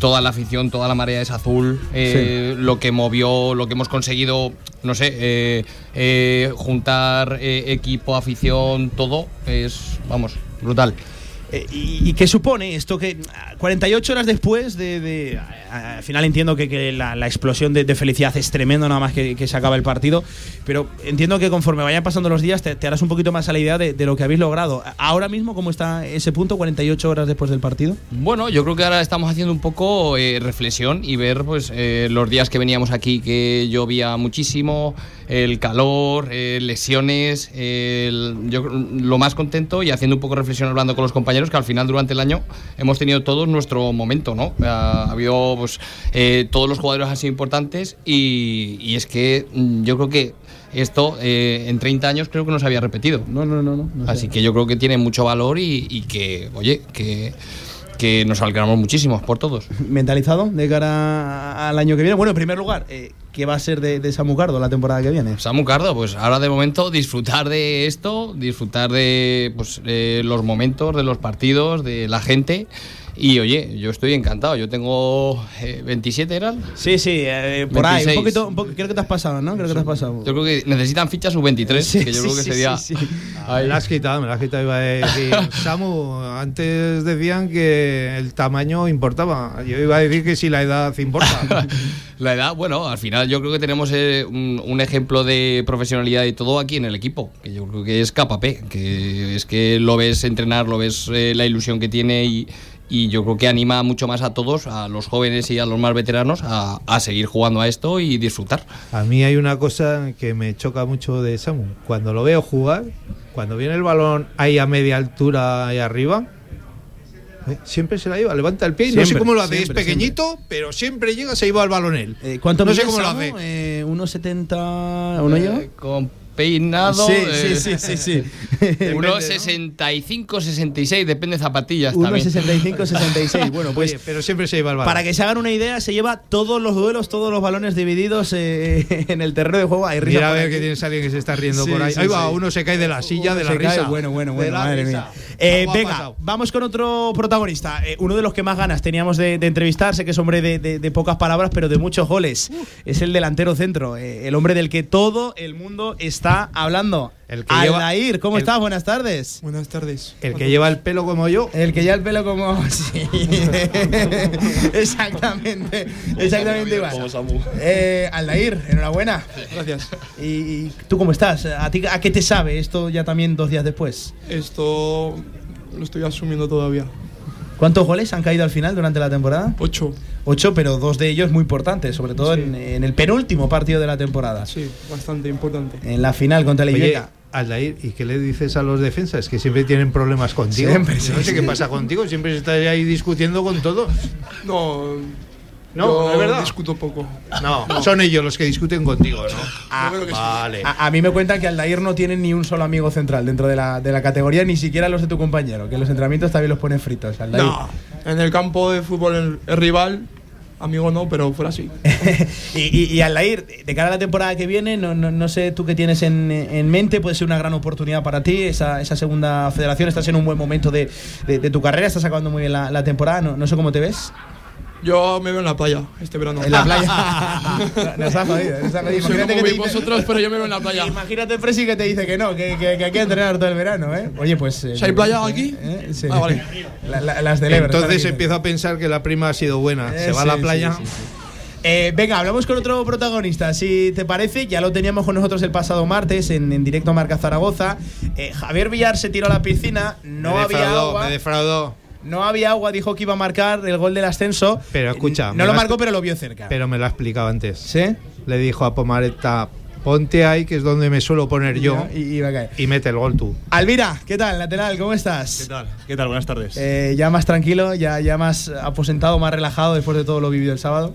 toda la afición, toda la marea es azul, eh, lo que movió, lo que hemos conseguido, no sé, eh, eh, juntar equipo, afición, todo es, vamos, brutal. Eh, y, y qué supone esto que ah, 48 horas después de... al final entiendo que, que la, explosión de, felicidad es tremendo nada más que, que se acaba el partido, pero entiendo que conforme vayan pasando los días te, te harás un poquito más a la idea de, de lo que habéis logrado. Ahora mismo, ¿cómo está ese punto 48 horas después del partido? Bueno, yo creo que ahora estamos haciendo un poco eh, reflexión y ver pues eh, los días que veníamos aquí que llovía muchísimo, el calor, eh, lesiones, el- yo lo más contento y haciendo un poco reflexión hablando con los compañeros que al final durante el año hemos tenido todos nuestro momento, ¿no? Ha, habido, pues, eh, todos los jugadores han sido importantes y, y es que mm, yo creo que esto eh, en 30 años creo que no se había repetido. No, no, no. no, no Así que yo creo que tiene mucho valor y, y que, oye, que, que nos alegramos muchísimo por todos. ¿Mentalizado de cara al año que viene? Bueno, en primer lugar, eh, ¿qué va a ser de, de Samu Cardo la temporada que viene? Samu Cardo, pues ahora de momento disfrutar de esto, disfrutar de pues, eh, los momentos, de los partidos, de la gente. Y oye, yo estoy encantado. Yo tengo eh, 27, ¿eran? Sí, sí, eh, por ahí. Un 26. poquito, un poco- creo que te has pasado, ¿no? Creo que te has pasado. Yo creo que necesitan fichas sub-23, Sí, que yo sí, creo que sí, sería... sí, sí. Me la has quitado, me la has quitado. Iba a decir, Samu, antes decían que el tamaño importaba. Yo iba a decir que si la edad importa. La edad, bueno, al final yo creo que tenemos eh, un, un ejemplo de profesionalidad y todo aquí en el equipo, que yo creo que es Capapé, que es que lo ves entrenar, lo ves eh, la ilusión que tiene y, y yo creo que anima mucho más a todos, a los jóvenes y a los más veteranos, a, a seguir jugando a esto y disfrutar. A mí hay una cosa que me choca mucho de Samu. Cuando lo veo jugar, cuando viene el balón ahí a media altura ahí arriba, eh, siempre se la lleva, levanta el pie y no sé Siempre, cómo lo hace. siempre, es pequeñito, pero siempre llega, se lleva el balón él. Eh, ¿Cuánto no sé cómo lo hace. Eh, ¿1,70 uno yo? Eh, con peinado. Sí, eh, sí, sí, sí, sí. Unos 65, 66, depende de zapatillas también. 1,65, 66. Bueno, pues Oye, pero siempre se lleva el balón. para que se hagan una idea, se lleva todos los duelos, todos los balones divididos eh, en el terreno de juego. Hay risa Mira a ver que tienes alguien que se está riendo Sí, por ahí. sí, ahí va, uno se cae de la silla, de la Se cae, risa. Bueno, bueno, bueno, madre mía. Eh, venga, pasado. vamos con otro protagonista. Eh, uno de los que más ganas teníamos de, de entrevistar. Sé que es hombre de, de- de pocas palabras, pero de muchos goles. Es el delantero centro, el hombre del que todo el mundo está hablando. El que lleva- Aldair, ¿cómo el- estás? Buenas tardes. Buenas tardes. El que lleva el pelo como yo. El que ya el pelo como. Sí. exactamente. Exactamente igual. Eh, Aldair, enhorabuena. Gracias. ¿Y, y tú cómo estás? ¿A, ti, ¿A qué te sabe esto ya también dos días después? Esto lo estoy asumiendo todavía. ¿Cuántos goles han caído al final durante la temporada? Ocho. Ocho, pero dos de ellos muy importantes, sobre todo en, en el penúltimo partido de la temporada. Sí, bastante importante. En la final contra el Oye. Aldair, ¿y qué le dices a los defensas? Que siempre tienen problemas contigo. Siempre, no sí, sé sí. qué pasa contigo, siempre estás ahí discutiendo con todos. No, No, yo es verdad. discuto poco. No, son ellos los que discuten contigo, ¿no? Ah, vale. A, a mí me cuentan que Aldair no tiene ni un solo amigo central dentro de la, de la categoría, ni siquiera los de tu compañero, que en los entrenamientos también los ponen fritos. Aldair. No, en el campo de fútbol el, el rival, amigo no, pero fuera así. Y, y, y Aldair, de cara a la temporada que viene, no, no, no sé tú qué tienes en, en mente, puede ser una gran oportunidad para ti, esa, esa segunda federación, estás en un buen momento de, de- de tu carrera, estás acabando muy bien la, la temporada, no, no sé cómo te ves. Yo me veo en la playa este verano. En la playa. nos ha jodido, nos ha jodido. No sé Imagínate que te veis dice- vosotros, pero yo me veo en la playa. Imagínate Presi que te dice que no, que, que, que hay que entrenar todo el verano, ¿eh? Oye, pues. eh, ¿Si hay playa aquí? ¿eh? Sí. Ah, vale. La- la- las del Ebro. Entonces empiezo a pensar que la prima ha sido buena. Eh, Se va a la playa. sí, sí. Eh, venga, hablamos con otro protagonista. Si te parece, ya lo teníamos con nosotros el pasado martes en, en directo a Marca Zaragoza. Eh, Javier Villar se tiró a la piscina, no me había agua. me defraudó. No había agua, dijo que iba a marcar el gol del ascenso. Pero escucha. No lo marcó, pero lo vio cerca. Pero me lo ha explicado antes. ¿Sí? Le dijo a Pomareta, ponte ahí, que es donde me suelo poner yo, Y, y va a caer. y mete el gol tú. Alvira, ¿qué tal, lateral? ¿Cómo estás? ¿Qué tal? ¿Qué tal? Buenas tardes. Eh, ya más tranquilo, ya, ya más aposentado, más relajado después de todo lo vivido el sábado.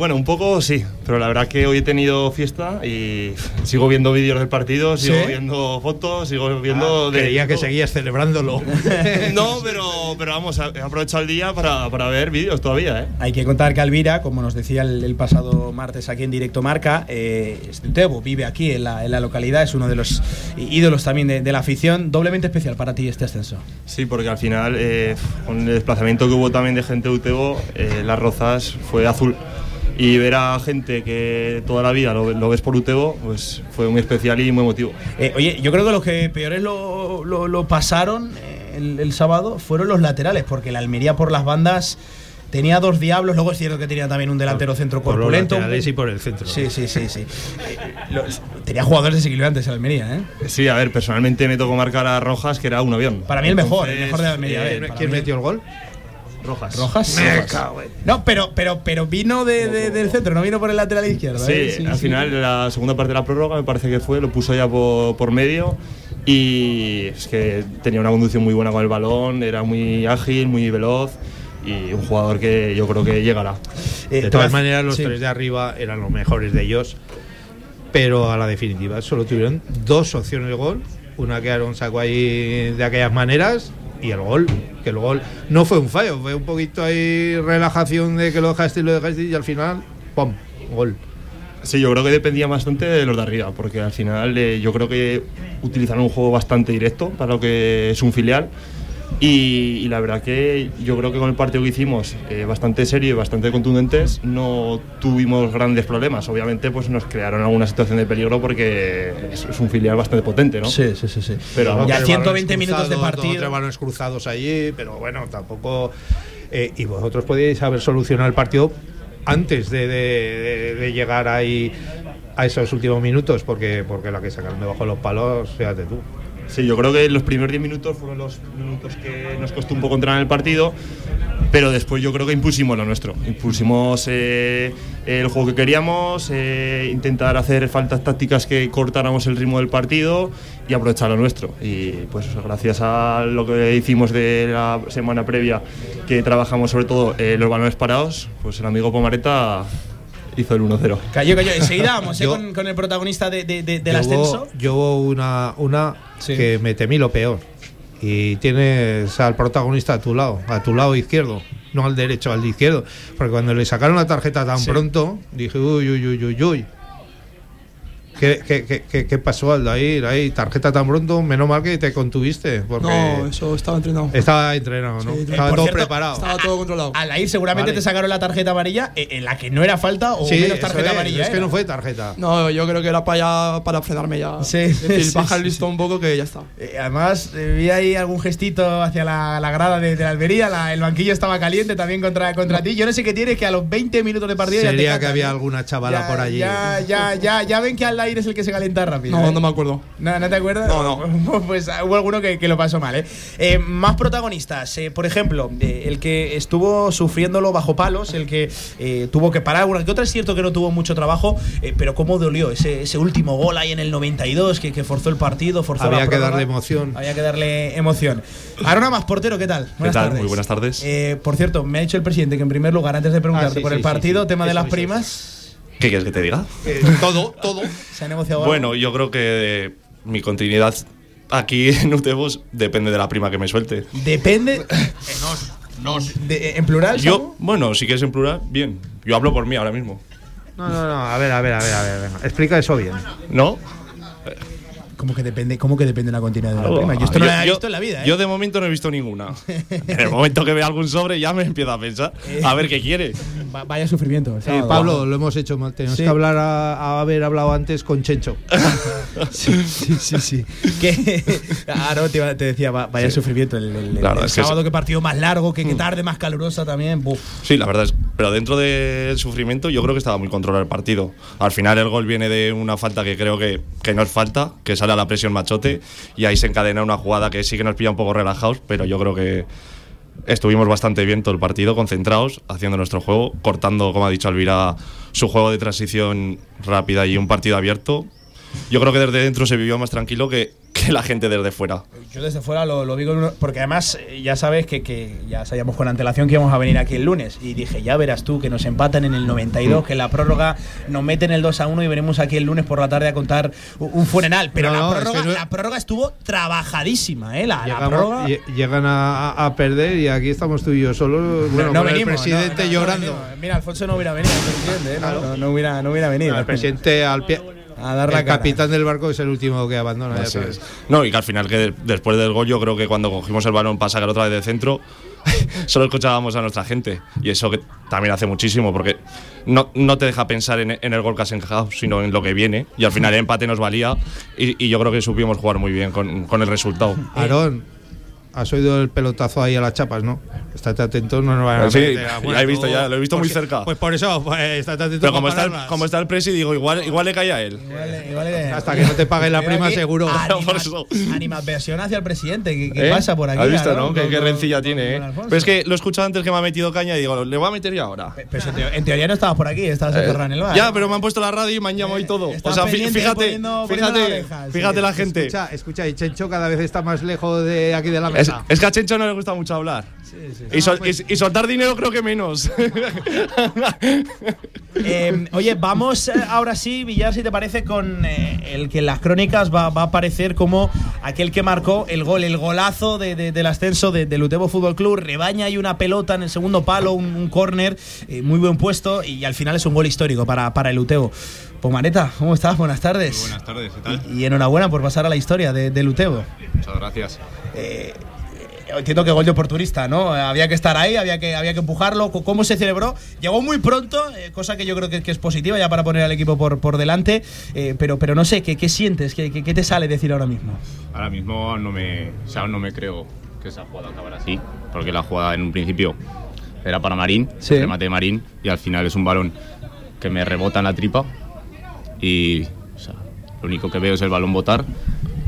Bueno, un poco sí, pero la verdad que hoy he tenido fiesta y sigo viendo vídeos del partido, sigo ¿Sí? viendo fotos, sigo viendo. Ah, de creía que seguías celebrándolo. no, pero, pero vamos, he aprovechado el día para, para ver vídeos todavía, ¿eh? Hay que contar que Alvira, como nos decía el, el pasado martes aquí en Directo Marca, eh, es de Utebo, vive aquí en la, en la localidad, es uno de los ídolos también de, de la afición. Doblemente especial para ti este ascenso. Sí, porque al final, eh, con el desplazamiento que hubo también de gente de Utebo, eh, Las Rozas fue azul. Y ver a gente que toda la vida lo, lo ves por Utebo, pues fue muy especial y muy emotivo. Eh, oye, yo creo que los que peores lo, lo- lo pasaron eh, el, el sábado fueron los laterales, porque la Almería por las bandas tenía dos diablos, luego es cierto que tenía también un delantero centro Por los corpulento. laterales y por el centro. Sí, sí, sí, sí. Eh, los- tenía jugadores desequilibrantes en Almería, ¿eh? Sí, a ver, personalmente me tocó marcar a Rojas, que era un avión. Para mí el mejor, el mejor de Almería. a ver, eh, ¿Quién mí. metió el gol? Rojas. ¿Rojas? Me cago en- No, pero, pero, pero vino de- de- del centro, no vino por el lateral izquierdo. Sí, ¿eh? al final, la segunda parte de la prórroga, me parece que fue, lo puso ya por, por medio Y es que tenía una conducción muy buena con el balón, era muy ágil, muy veloz y un jugador que yo creo que llegará. De todas maneras, los tres de arriba eran los mejores de ellos, pero a la definitiva solo tuvieron dos opciones de gol. Una que Aaron sacó ahí de aquellas maneras y el gol, que el gol no fue un fallo, fue un poquito ahí relajación de que lo dejaste y lo dejaste y al final, ¡pum! Gol. Sí, yo creo que dependía bastante de los de arriba, porque al final eh, yo creo que utilizaron un juego bastante directo para lo que es un filial. Y, y la verdad que yo creo que con el partido que hicimos, eh, bastante serio y bastante contundentes, no tuvimos grandes problemas. Obviamente, pues nos crearon alguna situación de peligro porque es, es un filial bastante potente, ¿no? Sí, sí, sí. sí. Pero Ya Tres 120 balones minutos de partido. Tres balones cruzados allí, pero bueno, tampoco. eh, y vosotros podíais haber solucionado el partido antes de, de- de- de llegar ahí a esos últimos minutos, porque, porque la que sacaron debajo de los palos, fíjate tú. Sí, yo creo que los primeros 10 minutos fueron los minutos que nos costó un poco entrar en el partido, pero después yo creo que impusimos lo nuestro. Impusimos eh, el juego que queríamos, eh, intentar hacer faltas tácticas que cortáramos el ritmo del partido y aprovechar lo nuestro. Y pues gracias a lo que hicimos de la semana previa, que trabajamos sobre todo eh, los balones parados, pues el amigo Pomareta hizo el 1-0. Cayó, cayó. Enseguida vamos eh, Yo- con, con el protagonista de- de- de- del Yo hubo- ascenso. Yo hubo una, una que me temí lo peor. Y tienes al protagonista a tu lado, a tu lado izquierdo, no al derecho, al izquierdo. Porque cuando le sacaron la tarjeta tan Sí. pronto, dije, uy, uy, uy, uy, uy. ¿Qué, qué, qué, qué- pasó, Aldair? Ahí, tarjeta tan pronto, menos mal que te contuviste. Porque No, eso estaba entrenado. estaba entrenado, ¿no? Sí, estaba todo cierto, preparado. Estaba todo controlado. Al ir seguramente Vale. te sacaron la tarjeta amarilla eh, en la que no era falta o Sí, menos eso tarjeta es, amarilla. es que era. no fue tarjeta. No, yo creo que era para, ya, para frenarme ya. Sí, Es decir, sí, bajar sí, el listón un poco que ya está. Eh, además, eh, vi ahí algún gestito hacia la, la grada de, de la Almería. la- el banquillo estaba caliente también contra, contra ti. Yo no sé qué tienes que a los 20 minutos de partido ya te Sería que cantan, había ¿eh? alguna chavala Ya, por allí. Ya, ya, ya, ya ven que Aldair es el que se calienta rápido. No, ¿eh? no me acuerdo. No, ¿no te acuerdas? No, no. Pues ah, hubo alguno que, que lo pasó mal, ¿eh? Eh, más protagonistas. eh, por ejemplo, eh, el que estuvo sufriéndolo bajo palos, el que eh, tuvo que parar alguna que otra. Es cierto que no tuvo mucho trabajo, eh, pero cómo dolió ese, ese último gol ahí en el 92 que, que forzó el partido, forzó Había la que darle emoción. Había que darle emoción. Arona más portero, ¿qué tal? Buenas tal? tardes. Muy buenas tardes. Eh, por cierto, me ha dicho el presidente que en primer lugar, antes de preguntarte Ah, sí, por sí, el partido, sí. tema de las primas, ¿Qué quieres que te diga? Eh, todo, todo. ¿se ha negociado algo? Bueno, yo creo que eh, mi continuidad aquí en Utebos depende de la prima que me suelte. Depende. De- en plural? Yo, bueno, si quieres en plural, bien. Yo hablo por mí ahora mismo. No, no, no, a ver, a ver, a ver, a ver. Explica eso bien. ¿No? ¿Cómo que depende, cómo que depende la continuidad de la Algo- prima? Yo esto no lo yo- visto en la vida, ¿eh? Yo de momento no he visto ninguna. en el momento que vea algún sobre ya me empiezo a pensar a ver qué quiere. Va- vaya sufrimiento. Eh. Pablo, lo hemos hecho mal. Tenemos Sí. que hablar a, a haber hablado antes con Chencho. Sí, sí, sí. sí. que, ah, no, te, te decía, va- vaya sufrimiento. El, el- el- el que sábado sí. que partido más largo, que, que tarde más calurosa también. Buf. Sí, la verdad es. Pero dentro del sufrimiento, yo creo que estaba muy controlado el partido. Al final, el gol viene de una falta que creo que, que no es falta, que sale la presión machote, y ahí se encadena una jugada que sí que nos pilla un poco relajados, pero yo creo que estuvimos bastante bien todo el partido, concentrados, haciendo nuestro juego, cortando, como ha dicho Alvira, su juego de transición rápida y un partido abierto. Yo creo que desde dentro se vivió más tranquilo que, que la gente desde fuera. Yo desde fuera lo, uno- porque además eh, ya sabes que, que ya sabíamos con antelación que íbamos a venir aquí el lunes y dije, ya verás tú que nos empatan en el Mm. 92, que en la prórroga nos meten el 2 a 1 y venimos aquí el lunes por la tarde a contar un, un funeral. Pero No, la, es prórroga, que no- la prórroga estuvo trabajadísima, ¿eh? La, prórroga. lle- llegan a, perder y aquí estamos tú y yo solos. Bueno, no con venimos, el presidente no, no, no llorando. venimos. Mira, Alfonso no hubiera venido, ¿eh? No, no hubiera, no hubiera venido. el presidente al pie. A dar la el cara. capitán del barco es el último que abandona. Así es. No, y que al final, que de- después del gol, yo creo que cuando cogimos el balón para sacar otra vez de centro, solo escuchábamos a nuestra gente. Y eso que también hace muchísimo, porque no, no te deja pensar en, en el gol que has encajado, sino en lo que viene. Y al final el empate nos valía. Y, y yo creo que supimos jugar muy bien con, con el resultado. Aarón, has oído el pelotazo ahí a las chapas, ¿no? Estate atento, no nos van a Sí, ya he visto, tú- ya, lo he visto muy cerca. Pues por eso, pues, estate atento. Pero como está, el, como está el presi, digo, igual, igual le cae a él. Hasta que no te paguen la prima, seguro. anima- Animadversión hacia el presidente. ¿Qué, qué ¿Eh? pasa por aquí? ¿Has visto, no? Qué, qué con- rencilla tiene, ¿eh? con Alfonso? Pero es que lo he escuchado antes que me ha metido caña y digo, le voy a meter ya ahora. Pero en, teo- en teoría no estabas por aquí, estabas Eh, en el bar. ya, pero me han puesto la radio y me han llamado y todo. O sea, fíjate, fíjate, fíjate la gente. Escucha, y Chencho cada vez está más lejos de aquí de la Es, mesa. Es que a Chencho no le gusta mucho hablar. Y, sol- y- y soltar dinero creo que menos. Eh, oye, vamos eh, ahora sí, Villar, si te parece, con eh, el que en las crónicas va, va a aparecer como aquel que marcó el gol, el golazo de- de- del ascenso de- del Utebo Fútbol Club. Rebaña y una pelota en el segundo palo, un, un córner, eh, muy buen puesto y al final es un gol histórico para, para el Utebo. Pomareta, ¿cómo estás? Buenas tardes. Buenas tardes, ¿qué tal? Y enhorabuena por pasar a la historia de- del Utebo. Muchas gracias. Eh, Entiendo que gol de oportunista, ¿no? Había que estar ahí, había que, había que empujarlo. ¿Cómo se celebró? Llegó muy pronto, eh, cosa que yo creo que, que es positiva ya para poner al equipo por, por delante. eh, pero, pero no sé, ¿qué, qué sientes? ¿Qué, qué, qué te sale decir ahora mismo? Ahora mismo no me, o sea, no me creo que esa jugada acabara así, porque la jugada en un principio era para Marín, Sí. el remate de Marín, y al final es un balón que me rebota en la tripa y o sea, lo único que veo es el balón botar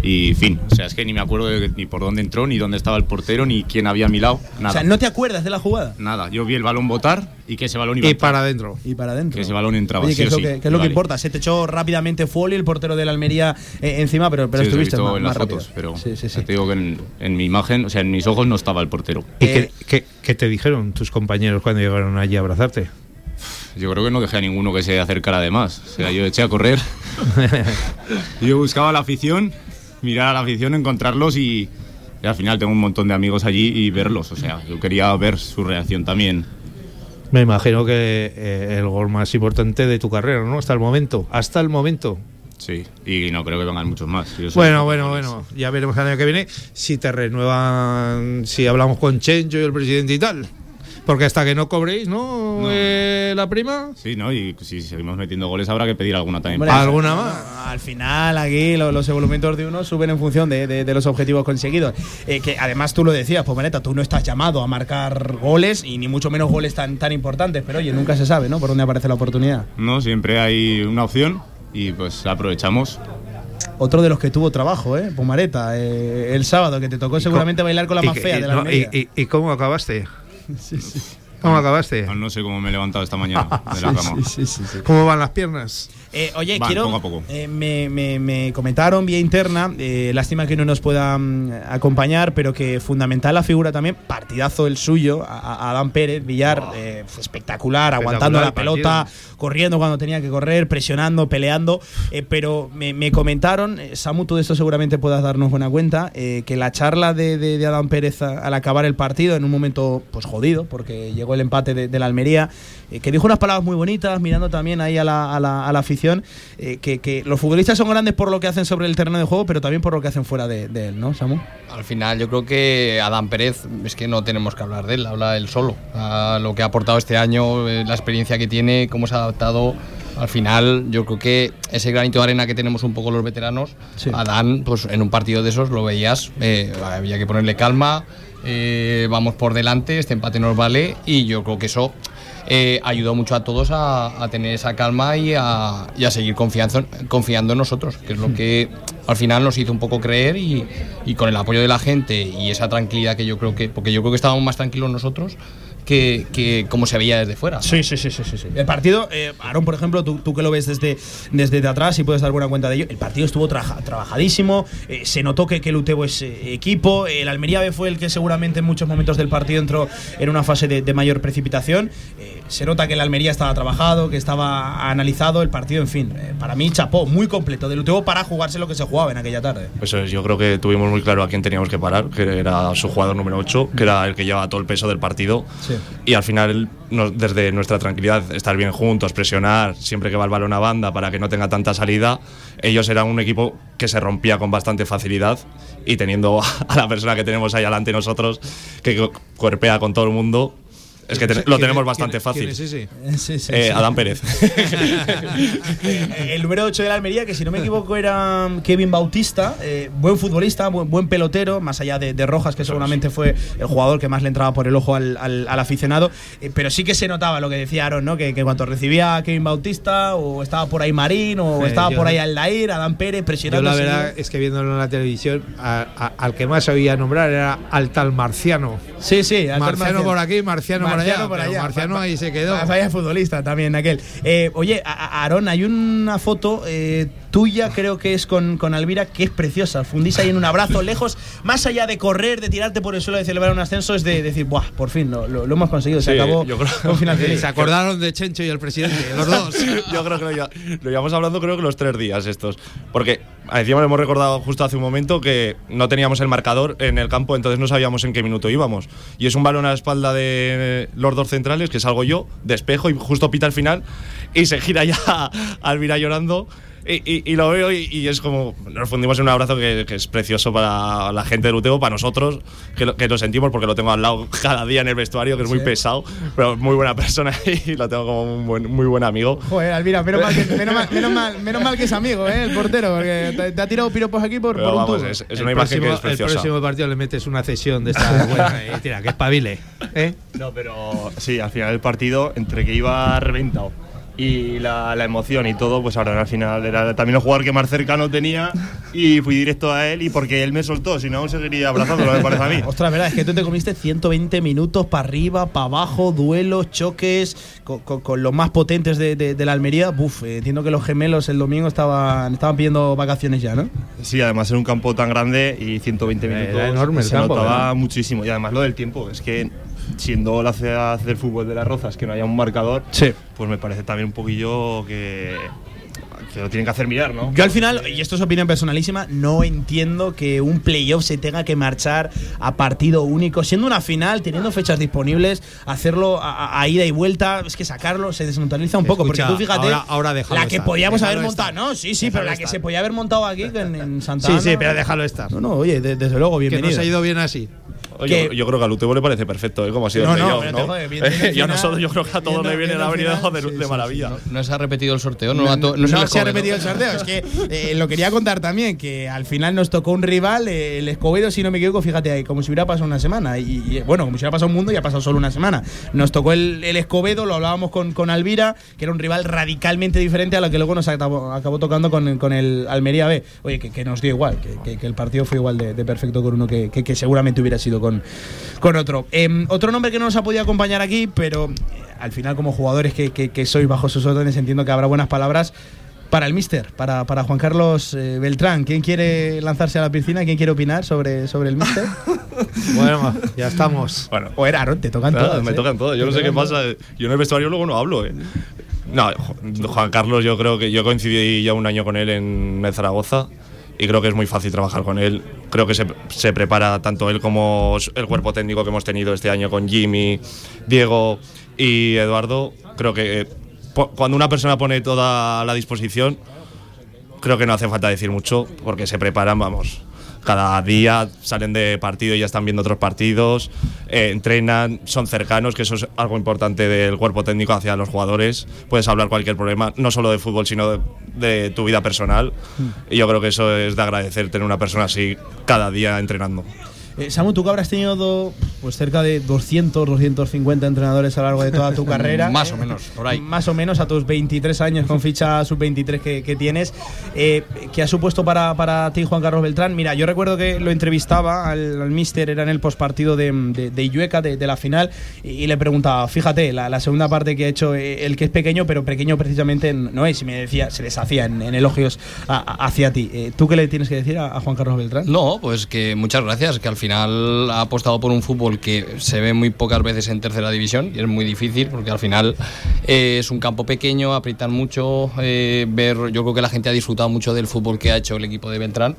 y fin, o sea, es que ni me acuerdo de- ni por dónde entró, ni dónde estaba el portero, ni quién había a mi lado, nada. O sea, ¿no te acuerdas de la jugada? Nada, yo vi el balón botar y que ese balón iba a Y para adentro. Y para adentro. Que ese balón entraba, Oye, sí ¿qué es lo, sí. que, qué es lo que Vale. importa? Se te echó rápidamente Foley, el portero de la Almería, eh, encima, pero, pero Sí, estuviste más, en las más rápido. fotos, pero ya te digo que en, en mi imagen, o sea, en mis ojos no estaba el portero. ¿Y qué, qué- qué te dijeron tus compañeros cuando llegaron allí a abrazarte? Yo creo que no dejé a ninguno que se acercara de más. O sea, yo eché a correr. yo buscaba la afición, mirar a la afición, encontrarlos y, y al final tengo un montón de amigos allí y verlos. O sea, yo quería ver su reacción también. Me imagino que eh, el gol más importante de tu carrera, ¿no? Hasta el momento. Hasta el momento. Sí, y no creo que vengan muchos más. Bueno, bueno, bueno. Ya veremos el año que viene si te renuevan, si hablamos con Chencho y el presidente y tal. Porque hasta que no cobréis, ¿no? Eh, la prima. Sí, ¿no? Y si seguimos metiendo goles habrá que pedir alguna también. Hombre, ¿Alguna más? Al final, aquí lo- los, evolumentos de uno suben en función de, de- de los objetivos conseguidos. Eh, que además tú lo decías, Pomereta, tú no estás llamado a marcar goles y ni mucho menos goles tan, tan importantes, pero oye, nunca se sabe, ¿no? Por dónde aparece la oportunidad. No, siempre hay una opción y pues la aprovechamos. Otro de los que tuvo trabajo, ¿eh? Pomareta, eh, el sábado, que te tocó seguramente bailar con la más fea de la no, y, y- y cómo acabaste? sim, sim. ¿Cómo acabaste? No sé cómo me he levantado esta mañana de la cama. ¿Cómo van las piernas? Eh, oye, Van, quiero. poco a poco. eh, me, me- me comentaron vía interna, eh, lástima que no nos pueda mm, acompañar, pero que fundamental la figura también, partidazo el suyo, a, a Adán Pérez, Villar, eh, fue espectacular, aguantando la pelota, corriendo cuando tenía que correr, presionando, peleando. eh, pero me, me comentaron, eh, Samu, tú de esto seguramente puedas darnos buena cuenta, eh, que la charla de, de- de Adán Pérez a- al acabar el partido, en un momento pues jodido, porque llegó el empate de, de la Almería, eh, que dijo unas palabras muy bonitas, mirando también ahí a la, a la- a la afición, eh, que, que los futbolistas son grandes por lo que hacen sobre el terreno de juego, pero también por lo que hacen fuera de, de él, ¿no, Samu? Al final yo creo que Adán Pérez es que no tenemos que hablar de él, habla él solo. A lo que ha aportado este año, eh, la experiencia que tiene, cómo se ha adaptado. Al final yo creo que ese granito de arena que tenemos un poco los veteranos, Adán, pues en un partido de esos lo veías, eh, había que ponerle calma, eh, vamos por delante, este empate nos vale y yo creo que eso eh, ayudó mucho a todos a, a tener esa calma y a, y a seguir confianza- confiando en nosotros, que es lo que al final nos hizo un poco creer y, y con el apoyo de la gente y esa tranquilidad que yo creo que, porque yo creo que estábamos más tranquilos nosotros que, que como se veía desde fuera. Sí, sí, sí, sí, sí. El partido, eh, Aaron, por ejemplo, tú, tú que lo ves desde, desde de atrás y puedes dar buena cuenta de ello, el partido estuvo traja- trabajadísimo, eh, se notó que, que el Utebo es eh, equipo, el Almería B fue el que seguramente en muchos momentos del partido entró en una fase de, de mayor precipitación, eh, se nota que el Almería estaba trabajado, que estaba analizado el partido, en fin, eh, para mí chapó, muy completo del Utebo para jugarse lo que se jugaba en aquella tarde. Eso es, yo creo que tuvimos muy claro a quién teníamos que parar, que era su jugador número 8, que era el que llevaba todo el peso del partido. Sí. Y al final, desde nuestra tranquilidad, estar bien juntos, presionar siempre que va el balón a banda para que no tenga tanta salida, ellos eran un equipo que se rompía con bastante facilidad y teniendo a la persona que tenemos ahí delante nosotros, que cu- cuerpea con todo el mundo, Es que ten- lo tenemos bastante fácil. Sí, sí, sí. Eh, Adán Pérez. Eh, el número 8 de la Almería, que si no me equivoco era um, Kevin Bautista, eh, buen futbolista, buen, buen pelotero, más allá de, de Rojas, que seguramente fue el jugador que más le entraba por el ojo al, al- al aficionado. Eh, pero sí que se notaba lo que decía Aaron, ¿no? Que, que cuando recibía a Kevin Bautista, o estaba por ahí Marín, o Sí, estaba yo- por ahí Aldair, Adán Pérez, Yo presionando. la verdad es que viéndolo en la televisión, a- a- al que más oía nombrar era al tal Marciano. Sí, sí, al tal Marciano, Marciano. por aquí, Marciano, Marciano por por allá. pero allá. Marciano ahí se quedó. va- Vaya futbolista también aquel. Eh, oye, Aarón, hay una foto eh, tuya, creo que es con, con Alvira, que es preciosa. Fundís ahí en un abrazo lejos, más allá de correr, de tirarte por el suelo, de celebrar un ascenso, es de decir, ¡buah! Por fin, lo, lo- lo hemos conseguido. Se Sí, acabó yo creo- final feliz. Se acordaron de Chencho y el presidente, los dos. Yo creo que lo, lo llevamos hablando creo que los tres días estos. Porque encima hemos recordado justo hace un momento que no teníamos el marcador en el campo, entonces no sabíamos en qué minuto íbamos. Y es un balón a la espalda de los dos centrales, que salgo yo, despejo y justo pita al final. Y se gira ya Alvira llorando. Y, y- y lo veo y, y es como nos fundimos en un abrazo que, que es precioso para la gente del Utebo, para nosotros, que lo, que lo sentimos porque lo tengo al lado cada día en el vestuario, que es muy Sí. pesado, pero muy buena persona y lo tengo como un buen- muy buen amigo. Joder, Alvira, menos mal, que, menos, mal, menos, mal, menos mal que es amigo, ¿eh? El portero, porque te, te ha tirado piropos aquí por, por un vamos, tubo. es- es el una imagen próximo, que es preciosa. El próximo partido le metes una cesión de esta buena y tira, que espabile. ¿eh? No, pero sí, al final del partido, entre que iba reventado y la, la emoción y todo, pues ahora al final era también el jugador que más cercano tenía y fui directo a él y porque él me soltó, si no aún seguiría abrazándolo, me parece a mí. Ostras, verdad, es que tú te comiste 120 minutos para arriba, para abajo, duelos, choques, con, con- con los más potentes de, de- de la Almería. Buf, eh, entiendo que los gemelos el domingo estaban, estaban pidiendo vacaciones ya, ¿no? Sí, además en un campo tan grande y 120 Era minutos enorme el se campo, notaba ¿verdad? muchísimo. Y además lo del tiempo, es que siendo la ciudad del fútbol de las Rozas que no haya un marcador, Sí. pues me parece también un poquillo que, que lo tienen que hacer mirar, ¿no? Yo al final, y esto es opinión personalísima, no entiendo que un playoff se tenga que marchar a partido único, siendo una final, teniendo fechas disponibles, hacerlo a, a- ida y vuelta, es que sacarlo se desnaturaliza un poco, Escucha, porque tú fíjate, ahora- ahora déjalo la que estar, podíamos déjalo haber estar. montado, no, sí, sí, Déjalo pero la que estar. se podía haber montado aquí en, en Santa Sí, Ana. sí, pero déjalo estar. No, no, oye, de- desde luego, Que bienvenido. nos ha ido bien así. Oye, yo, yo creo que al Utebo le parece perfecto, ¿eh? Como ha sido No, el no, Eh, yo, no solo, bien, yo creo que a todos le viene venido final, de, sí, de sí, maravilla. No se ha repetido el sorteo, no, No, a no se ha repetido el sorteo. Es que eh, lo quería contar también, que al final nos tocó un rival, eh, el Escobedo, si no me equivoco, fíjate ahí, como si hubiera pasado una semana. Y, y, bueno, como si hubiera pasado un mundo y ha pasado solo una semana. Nos tocó el, el Escobedo, lo hablábamos con, con Alvira, que era un rival radicalmente diferente a lo que luego nos acabó, acabó tocando con, con el Almería B. Oye, que, que nos dio igual, que, que- que el partido fue igual de, de perfecto con uno que seguramente hubiera sido con, con otro. Em, otro nombre que no nos ha podido acompañar aquí, pero eh, al final, como jugadores que, que, que sois bajo sus órdenes, entiendo que habrá buenas palabras. Para el Mister, para, para Juan Carlos eh, Beltrán, ¿quién quiere lanzarse a la piscina? ¿Quién quiere opinar sobre, sobre el Mister? Bueno, ya estamos. Bueno, o era Aaron, te tocan todas. me ¿eh? tocan todas. Yo no sé qué pasa. Yo en el vestuario luego no hablo, ¿eh? No, Ju- Juan Carlos, yo creo que yo coincidí ya un año con él en Zaragoza y creo que es muy fácil trabajar con él. Creo que se, se prepara tanto él como el cuerpo técnico que hemos tenido este año con Jimmy, Diego y Eduardo. Creo que eh, cuando una persona pone toda la disposición, creo que no hace falta decir mucho porque se preparan, vamos. Cada día salen de partido y ya están viendo otros partidos, eh, entrenan, son cercanos, que eso es algo importante del cuerpo técnico hacia los jugadores. Puedes hablar cualquier problema, no solo de fútbol, sino de, de tu vida personal. Y yo creo que eso es de agradecer tener una persona así cada día entrenando. Eh, Samu, tú que habrás tenido do- pues cerca de 200, 250 entrenadores a lo largo de toda tu carrera. Más o menos, por ahí. Más o menos a tus 23 años con ficha sub-23 que, que tienes. Eh, ¿Qué ha supuesto para, para ti, Juan Carlos Beltrán? Mira, yo recuerdo que lo entrevistaba al, al Mister, era en el postpartido de, de, de Illueca, de, de la final, y, y le preguntaba, fíjate, la, la segunda parte que ha hecho eh, el que es pequeño, pero pequeño precisamente no es, y me decía, se les hacía en, en elogios a- a- hacia ti. Eh, ¿Tú qué le tienes que decir a, a Juan Carlos Beltrán? No, pues que muchas gracias, que al final ha apostado por un fútbol que se ve muy pocas veces en tercera división y es muy difícil porque al final eh, es un campo pequeño, aprietan mucho, eh, ver, yo creo que la gente ha disfrutado mucho del fútbol que ha hecho el equipo de Beltrán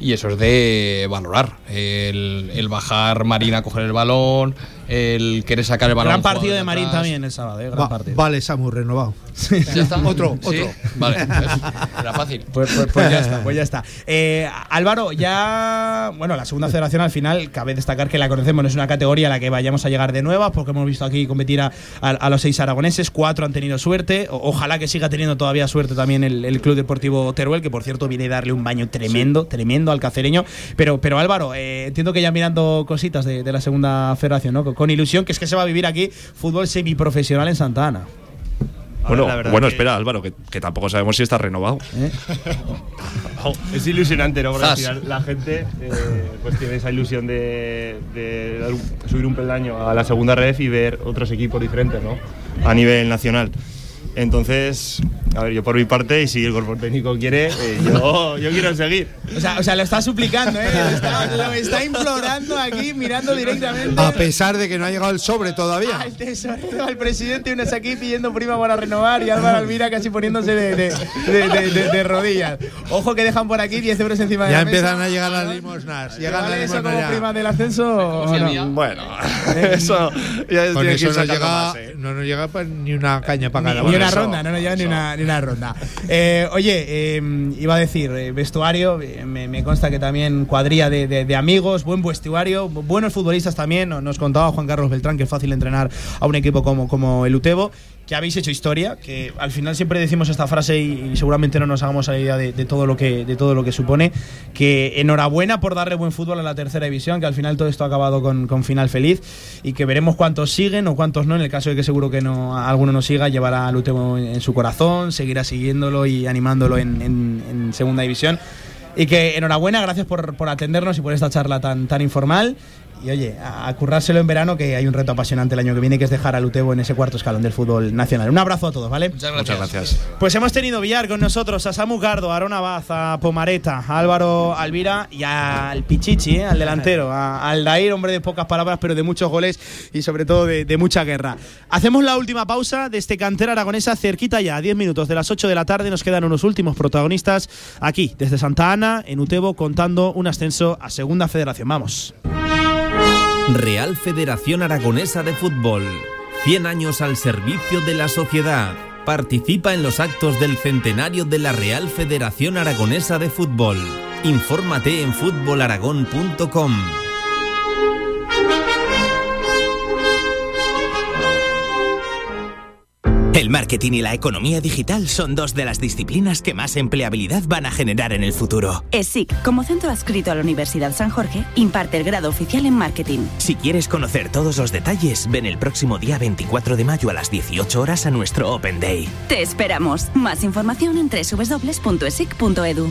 y eso es de valorar. El, el bajar Marín a coger el balón, el querer sacar el balón. Gran partido de atrás. Marín también el sábado, ¿eh? Gran Va- partido. vale, Samu, renovado. ¿Ya está? Otro, Sí, otro. Vale, era fácil. Pues, pues- pues ya está, pues ya está. Eh, Álvaro, ya. Bueno, la segunda federación al final, cabe destacar que la conocemos, no es una categoría a la que vayamos a llegar de nueva, porque hemos visto aquí competir a, a- a los seis aragoneses, cuatro han tenido suerte. O- ojalá que siga teniendo todavía suerte también el, el Club Deportivo Teruel, que por cierto viene a darle un baño tremendo, tremendo al cacereño. Pero, pero Álvaro, eh, entiendo que ya mirando cositas de, de la segunda federación, ¿no? Con, ilusión, que es que se va a vivir aquí fútbol semiprofesional en Santa Ana. Bueno, bueno que- espera, Álvaro, que, que tampoco sabemos si está renovado. Es ilusionante, ¿no? Porque al final la gente eh, pues tiene esa ilusión de, de dar un- subir un peldaño a la segunda red y ver otros equipos diferentes, ¿no? A nivel nacional. Entonces, a ver, yo por mi parte, y si el cuerpo técnico quiere, eh, yo, yo quiero seguir. O sea, o sea, lo está suplicando, ¿eh? Lo está, lo está implorando aquí, mirando directamente. A pesar de que no ha llegado el sobre todavía. Al tesorero, al presidente, unos aquí pidiendo prima para renovar y Álvaro Almira casi poniéndose de, de- de- de- de- de rodillas. Ojo que dejan por aquí 10 euros encima de Ya la mesa. empiezan a llegar las limosnas. Llegan ¿Vale las eso limosnas como ya. prima del ascenso? o no? Bueno, eso ya Con eso ir no llega, más, ¿eh? no nos llega pa- ni una caña para cada uno. Una ronda, no nos lleva ni una, ni una ronda. Eh, oye, eh, iba a decir, eh, vestuario, eh, me, me consta que también cuadrilla de, de- de amigos, buen vestuario, bu- buenos futbolistas también. Nos- Nos contaba Juan Carlos Beltrán que es fácil entrenar a un equipo como, como el Utebo, que habéis hecho historia, que al final siempre decimos esta frase y, seguramente no nos hagamos la idea de, todo lo que, de todo lo que supone, que enhorabuena por darle buen fútbol a la tercera división, que al final todo esto ha acabado con, final feliz y que veremos cuántos siguen o cuántos no, en el caso de que seguro que no alguno no siga, llevará al en, en su corazón, seguirá siguiéndolo y animándolo en, en- en segunda división. Y que enhorabuena, gracias por, por atendernos y por esta charla tan, tan informal. Y oye, a, a currárselo en verano, que hay un reto apasionante el año que viene, que es dejar al Utebo en ese cuarto escalón del fútbol nacional. Un abrazo a todos, ¿vale? Muchas Muchas gracias. Pues hemos tenido Villar con nosotros, a Samu Cardo, a Arona Baz, a Pomareta, a Álvaro Alvira y al Pichichi, ¿eh? al delantero, a Aldair, hombre de pocas palabras, pero de muchos goles y sobre todo de, de mucha guerra. Hacemos la última pausa de este cantera aragonesa cerquita ya, a 10 minutos de las 8 de la tarde. Nos quedan unos últimos protagonistas aquí, desde Santa Ana, en Utebo, contando un ascenso a Segunda Federación. Vamos. Real Federación Aragonesa de Fútbol. 100 años al servicio de la sociedad. Participa en los actos del centenario de la Real Federación Aragonesa de Fútbol. Infórmate en fútbolaragón.com. El marketing y la economía digital son dos de las disciplinas que más empleabilidad van a generar en el futuro. ESIC, como centro adscrito a la Universidad San Jorge, imparte el grado oficial en marketing. Si quieres conocer todos los detalles, ven el próximo día 24 de mayo a las 18 horas a nuestro Open Day. Te esperamos. Más información en www.esic.edu.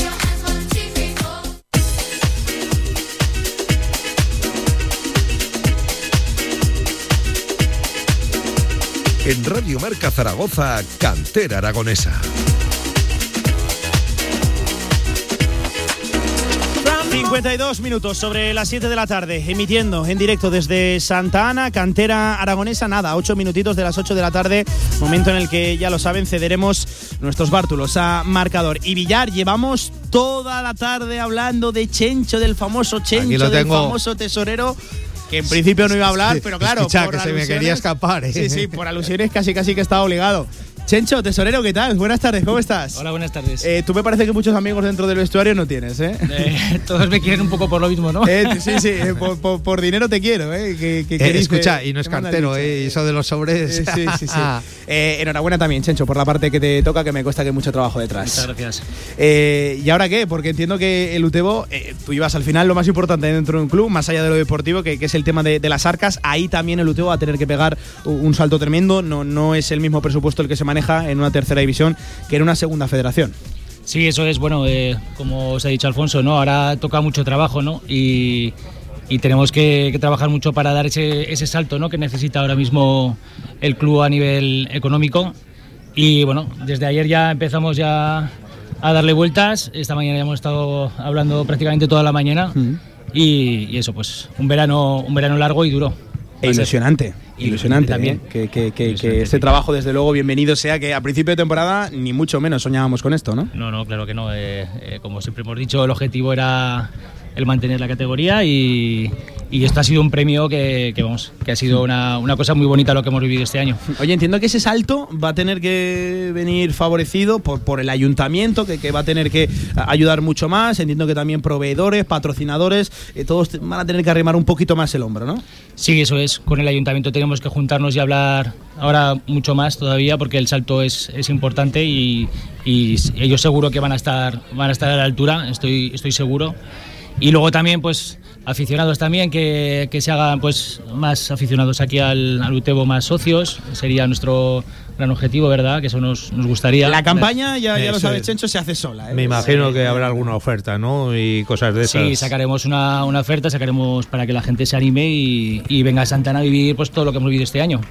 En Radio Marca Zaragoza, Cantera Aragonesa. 52 minutos sobre las 7 de la tarde, emitiendo en directo desde Santa Ana, cantera aragonesa, nada, 8 minutitos de las 8 de la tarde, momento en el que ya lo saben, cederemos nuestros bártulos a marcador. Y Villar, llevamos toda la tarde hablando de Chencho, del famoso Chencho, lo del tengo. famoso tesorero. Que en principio no iba a hablar, pero claro. escucha, por que se me quería escapar, ¿eh? Sí, sí, por alusiones casi casi que estaba obligado. Chencho, tesorero, ¿qué tal? Buenas tardes, ¿cómo estás? Hola, buenas tardes. Eh, tú me parece que muchos amigos dentro del vestuario no tienes, ¿eh? todos me quieren un poco por lo mismo, ¿no? Eh, sí, sí, eh, por, por- por dinero te quiero, ¿eh? Que, que- Eh, escucha, y no es cartero. ¿eh? Y eso de los sobres. Eh, sí, sí, sí. Eh, enhorabuena también, Chencho, por la parte que te toca, que me cuesta que hay mucho trabajo detrás. Muchas gracias. Eh, ¿Y ahora qué? Porque entiendo que el Utebo, eh, tú ibas al final lo más importante dentro de un club, más allá de lo deportivo, que, que es el tema de, de las arcas. Ahí también el Utebo va a tener que pegar un, un salto tremendo. No, no es el mismo presupuesto el que se maneja en una tercera división que en una segunda federación. Sí, eso es, bueno, eh, como os ha dicho Alfonso, ¿no? Ahora toca mucho trabajo, ¿no? Y, y tenemos que, que trabajar mucho para dar ese, ese salto ¿no? que necesita ahora mismo el club a nivel económico. Y bueno, desde ayer ya empezamos ya a darle vueltas. Esta mañana ya hemos estado hablando prácticamente toda la mañana. y, y eso, pues un verano, un verano largo y duro. E ilusionante. Ilusionante también. ¿eh? Que, que- que- que este trabajo, desde luego, bienvenido sea que a principio de temporada ni mucho menos soñábamos con esto, ¿no? No, no, claro que no. Eh, eh, como siempre hemos dicho, el objetivo era el mantener la categoría y, y esto ha sido un premio que, que, vamos, que ha sido una, una cosa muy bonita lo que hemos vivido este año. Oye, entiendo que ese salto va a tener que venir favorecido por, por el ayuntamiento, que, que va a tener que ayudar mucho más. Entiendo que también proveedores, patrocinadores, eh, todos van a tener que arrimar un poquito más el hombro, ¿no? Sí, eso es. Con el ayuntamiento tenemos que juntarnos y hablar ahora mucho más todavía porque el salto es, es importante y, y ellos seguro que van a estar, van a estar a la altura, estoy, estoy seguro. Y luego también, pues, aficionados también, que, que se hagan pues más aficionados aquí al, al Utebo, más socios, sería nuestro gran objetivo, ¿verdad? Que eso nos, nos gustaría. La campaña, ya, ya lo sabes, es. Chencho, se hace sola. ¿eh? Me imagino que habrá alguna oferta, ¿no? Y cosas de esas. Sí, sacaremos una, una oferta, sacaremos para que la gente se anime y, y venga a Santana a vivir pues todo lo que hemos vivido este año.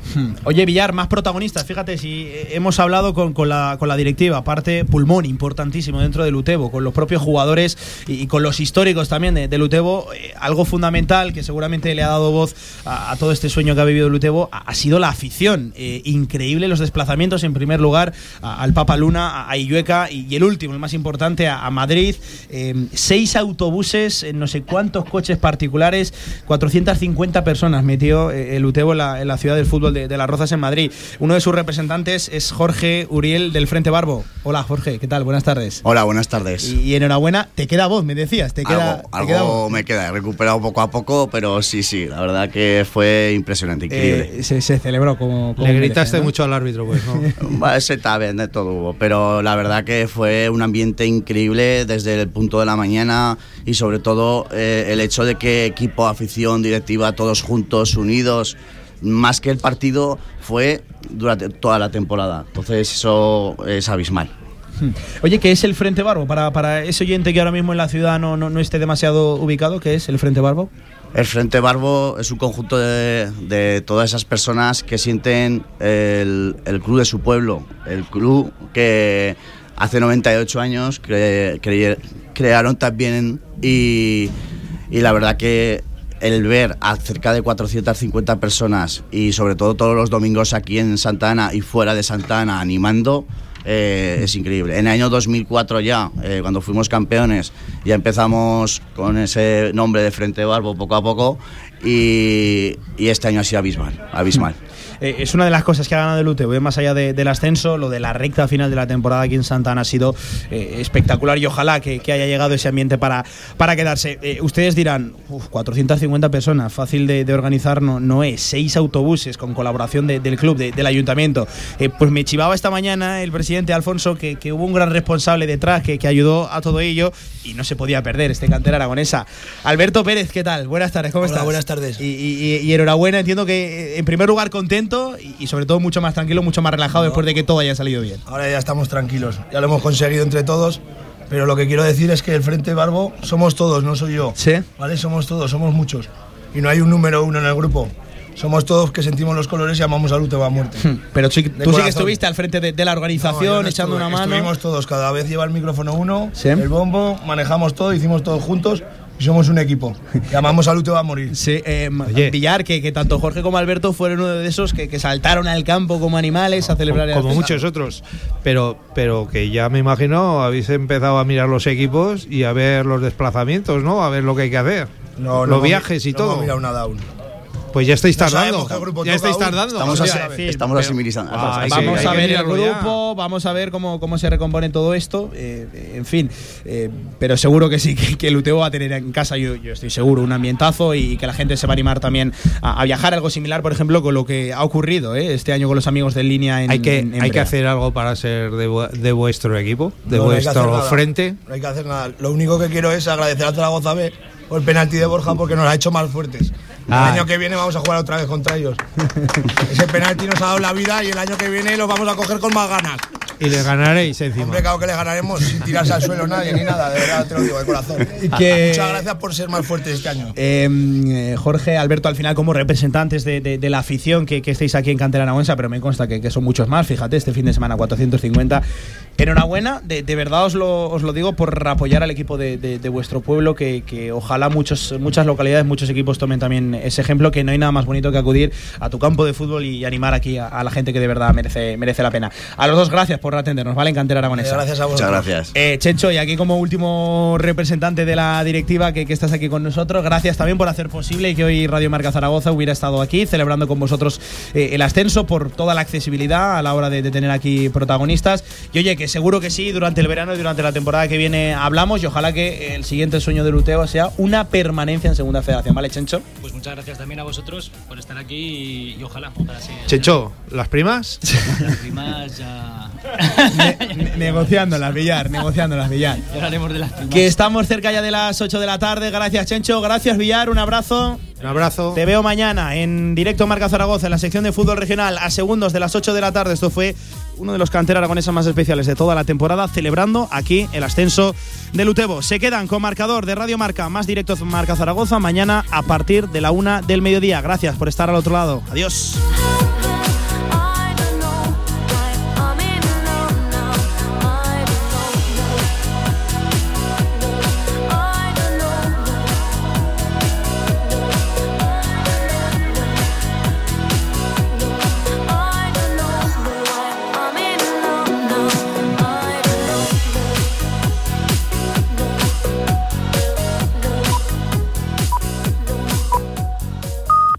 Oye, Villar, más protagonistas. Fíjate, si eh, hemos hablado con, con la, con la directiva, aparte pulmón importantísimo dentro del Utebo, con los propios jugadores y, y con los históricos también de- del Utebo, eh, algo fundamental que seguramente le ha dado voz a, a todo este sueño que ha vivido el Utebo ha, ha sido la afición. Eh, increíble los desplazamientos, en primer lugar, a- al Papa Luna, a, a Illueca y, y el último, el más importante, a, a Madrid. Eh, seis autobuses, no sé cuántos coches particulares, 450 personas metió eh, el Utebo en la, en la ciudad del fútbol de, de Las Rozas en Madrid. Uno de sus representantes es Jorge Uriel del Frente Barbo. Hola Jorge, ¿qué tal? Buenas tardes. Hola, buenas tardes. Y, y enhorabuena, te queda voz, me decías, te queda, algo te algo queda voz. me queda, he recuperado poco a poco, pero sí, sí, la verdad que fue impresionante, increíble. Eh, se, se celebró como, como Le merece, gritaste ¿no? mucho al árbitro, pues, ¿no? Ese también de todo hubo, pero la verdad que fue un ambiente increíble desde el punto de la mañana y sobre todo eh, el hecho de que equipo, afición, directiva, todos juntos, unidos, más que el partido, fue durante toda la temporada. Entonces eso es abismal. Hmm. Oye, ¿qué es el Frente Barbo? Para, para ese oyente que ahora mismo en la ciudad no, no, no esté demasiado ubicado, ¿qué es el Frente Barbo? El Frente Barbo es un conjunto de, todas esas personas que sienten el, el club de su pueblo, el club que hace 98 años cre- cre- crearon también y, y la verdad que el ver a cerca de 450 personas y sobre todo todos los domingos aquí en Santa Ana y fuera de Santa Ana animando, eh, es increíble. En el año 2004 ya, eh, cuando fuimos campeones, ya empezamos con ese nombre de Frente Barbo poco a poco y, y este año ha sido abismal, abismal. Eh, es una de las cosas que ha ganado el UTV, más allá de- del ascenso, lo de la recta final de la temporada aquí en Santa Ana ha sido eh, espectacular y ojalá que, que haya llegado ese ambiente para, para quedarse. Eh, ustedes dirán, "Uf, 450 personas, fácil de, de organizar no, no es, seis autobuses con colaboración de- del club, de- del ayuntamiento. Eh, pues me chivaba esta mañana el presidente Alfonso que, que hubo un gran responsable detrás que, que ayudó a todo ello y no se podía perder este cantera aragonesa. Alberto Pérez, ¿qué tal? Buenas tardes, ¿cómo Hola, estás? buenas tardes. Y, y- y enhorabuena, entiendo que eh, en primer lugar contento y, y sobre todo mucho más tranquilo, mucho más relajado después de que todo haya salido bien. Ahora ya estamos tranquilos, ya lo hemos conseguido entre todos, pero lo que quiero decir es que el Frente Barbo somos todos, no soy yo. Sí. ¿Vale? Somos todos, somos muchos. Y no hay un número uno en el grupo. Somos todos que sentimos los colores y amamos al Uteba a muerte. Pero sí- De tú sí que estuviste al frente de, de la organización, No, no echando estuve, una mano. Estuvimos todos, cada vez lleva el micrófono uno, Sí. el bombo, manejamos todo, hicimos todo juntos somos un equipo. Y amamos al Uteba a morir. Sí, eh, Villar, que, que tanto Jorge como Alberto fueron uno de esos que, que saltaron al campo como animales a celebrar el como muchos otros. Pero, pero que ya me imagino habéis empezado a mirar los equipos y a ver los desplazamientos, ¿no? A ver lo que hay que hacer. No, no los viajes y no todo. hemos mirado nada aún. Pues ya estáis No tardando. ya estáis tardando. Estamos, asimilizando. Ah, Vamos a ver el grupo, vamos a ver cómo, cómo se recompone todo esto. eh, en fin, eh, pero seguro que sí, que, que el Utebo va a tener en casa, yo, yo estoy seguro, un ambientazo y que la gente se va a animar también a, a viajar. Algo similar, por ejemplo, con lo que ha ocurrido eh, este año con los amigos de línea en Hay que, en- en hay que hacer algo para ser de, vu- de vuestro equipo, de No, vuestro frente. No hay que hacer nada. Lo único que quiero es agradecer a Zaragoza B por el penalti de Borja porque nos ha hecho más fuertes. El año que viene vamos a jugar otra vez contra ellos. Ese penalti nos ha dado la vida y el año que viene los vamos a coger con más ganas. Y les ganaréis encima. Hombre, claro que le ganaremos sin tirarse al suelo nadie ni nada, de verdad te lo digo de corazón. Que- Muchas gracias por ser más fuertes este año. Eh, eh, Jorge, Alberto, al final como representantes de, de- de la afición que, que estáis aquí en Cantera Aragonesa, pero me consta que, que son muchos más, fíjate, este fin de semana 450. Enhorabuena, de, de verdad os lo, os lo digo por apoyar al equipo de, de- de vuestro pueblo, que, que ojalá muchos, muchas localidades, muchos equipos tomen también ese ejemplo, que no hay nada más bonito que acudir a tu campo de fútbol y animar aquí a, a la gente que de verdad merece, merece la pena. A los dos, gracias por atendernos, ¿vale? En Cantera Aragonesa. Eh, gracias a vosotros. Muchas gracias. Eh, Checho, y aquí como último representante de la directiva que, que estás aquí con nosotros, gracias también por hacer posible que hoy Radio Marca Zaragoza hubiera estado aquí celebrando con vosotros eh, el ascenso, por toda la accesibilidad a la hora de, de tener aquí protagonistas. Y oye, que seguro que sí, durante el verano y durante la temporada que viene hablamos y ojalá que el siguiente sueño de Luteo sea una permanencia en Segunda Federación, ¿vale, Chencho? Pues muchas gracias también a vosotros por estar aquí y, y ojalá, ojalá sí. Checho, ¿las primas? Las primas ya. Ne- negociándolas, Villar, negociándolas, Villar. ya hablaremos de las primas. Que estamos cerca ya de las 8 de la tarde. Gracias, Chencho. Gracias, Villar. Un abrazo. Un abrazo. Te veo mañana en directo Marca Zaragoza, en la sección de fútbol regional, a segundos de las 8 de la tarde. Esto fue uno de los canteras aragonesas más especiales de toda la temporada, celebrando aquí el ascenso del Utebo. Se quedan con marcador de Radio Marca, más directo Marca Zaragoza, mañana a partir de la una del mediodía. Gracias por estar al otro lado. Adiós.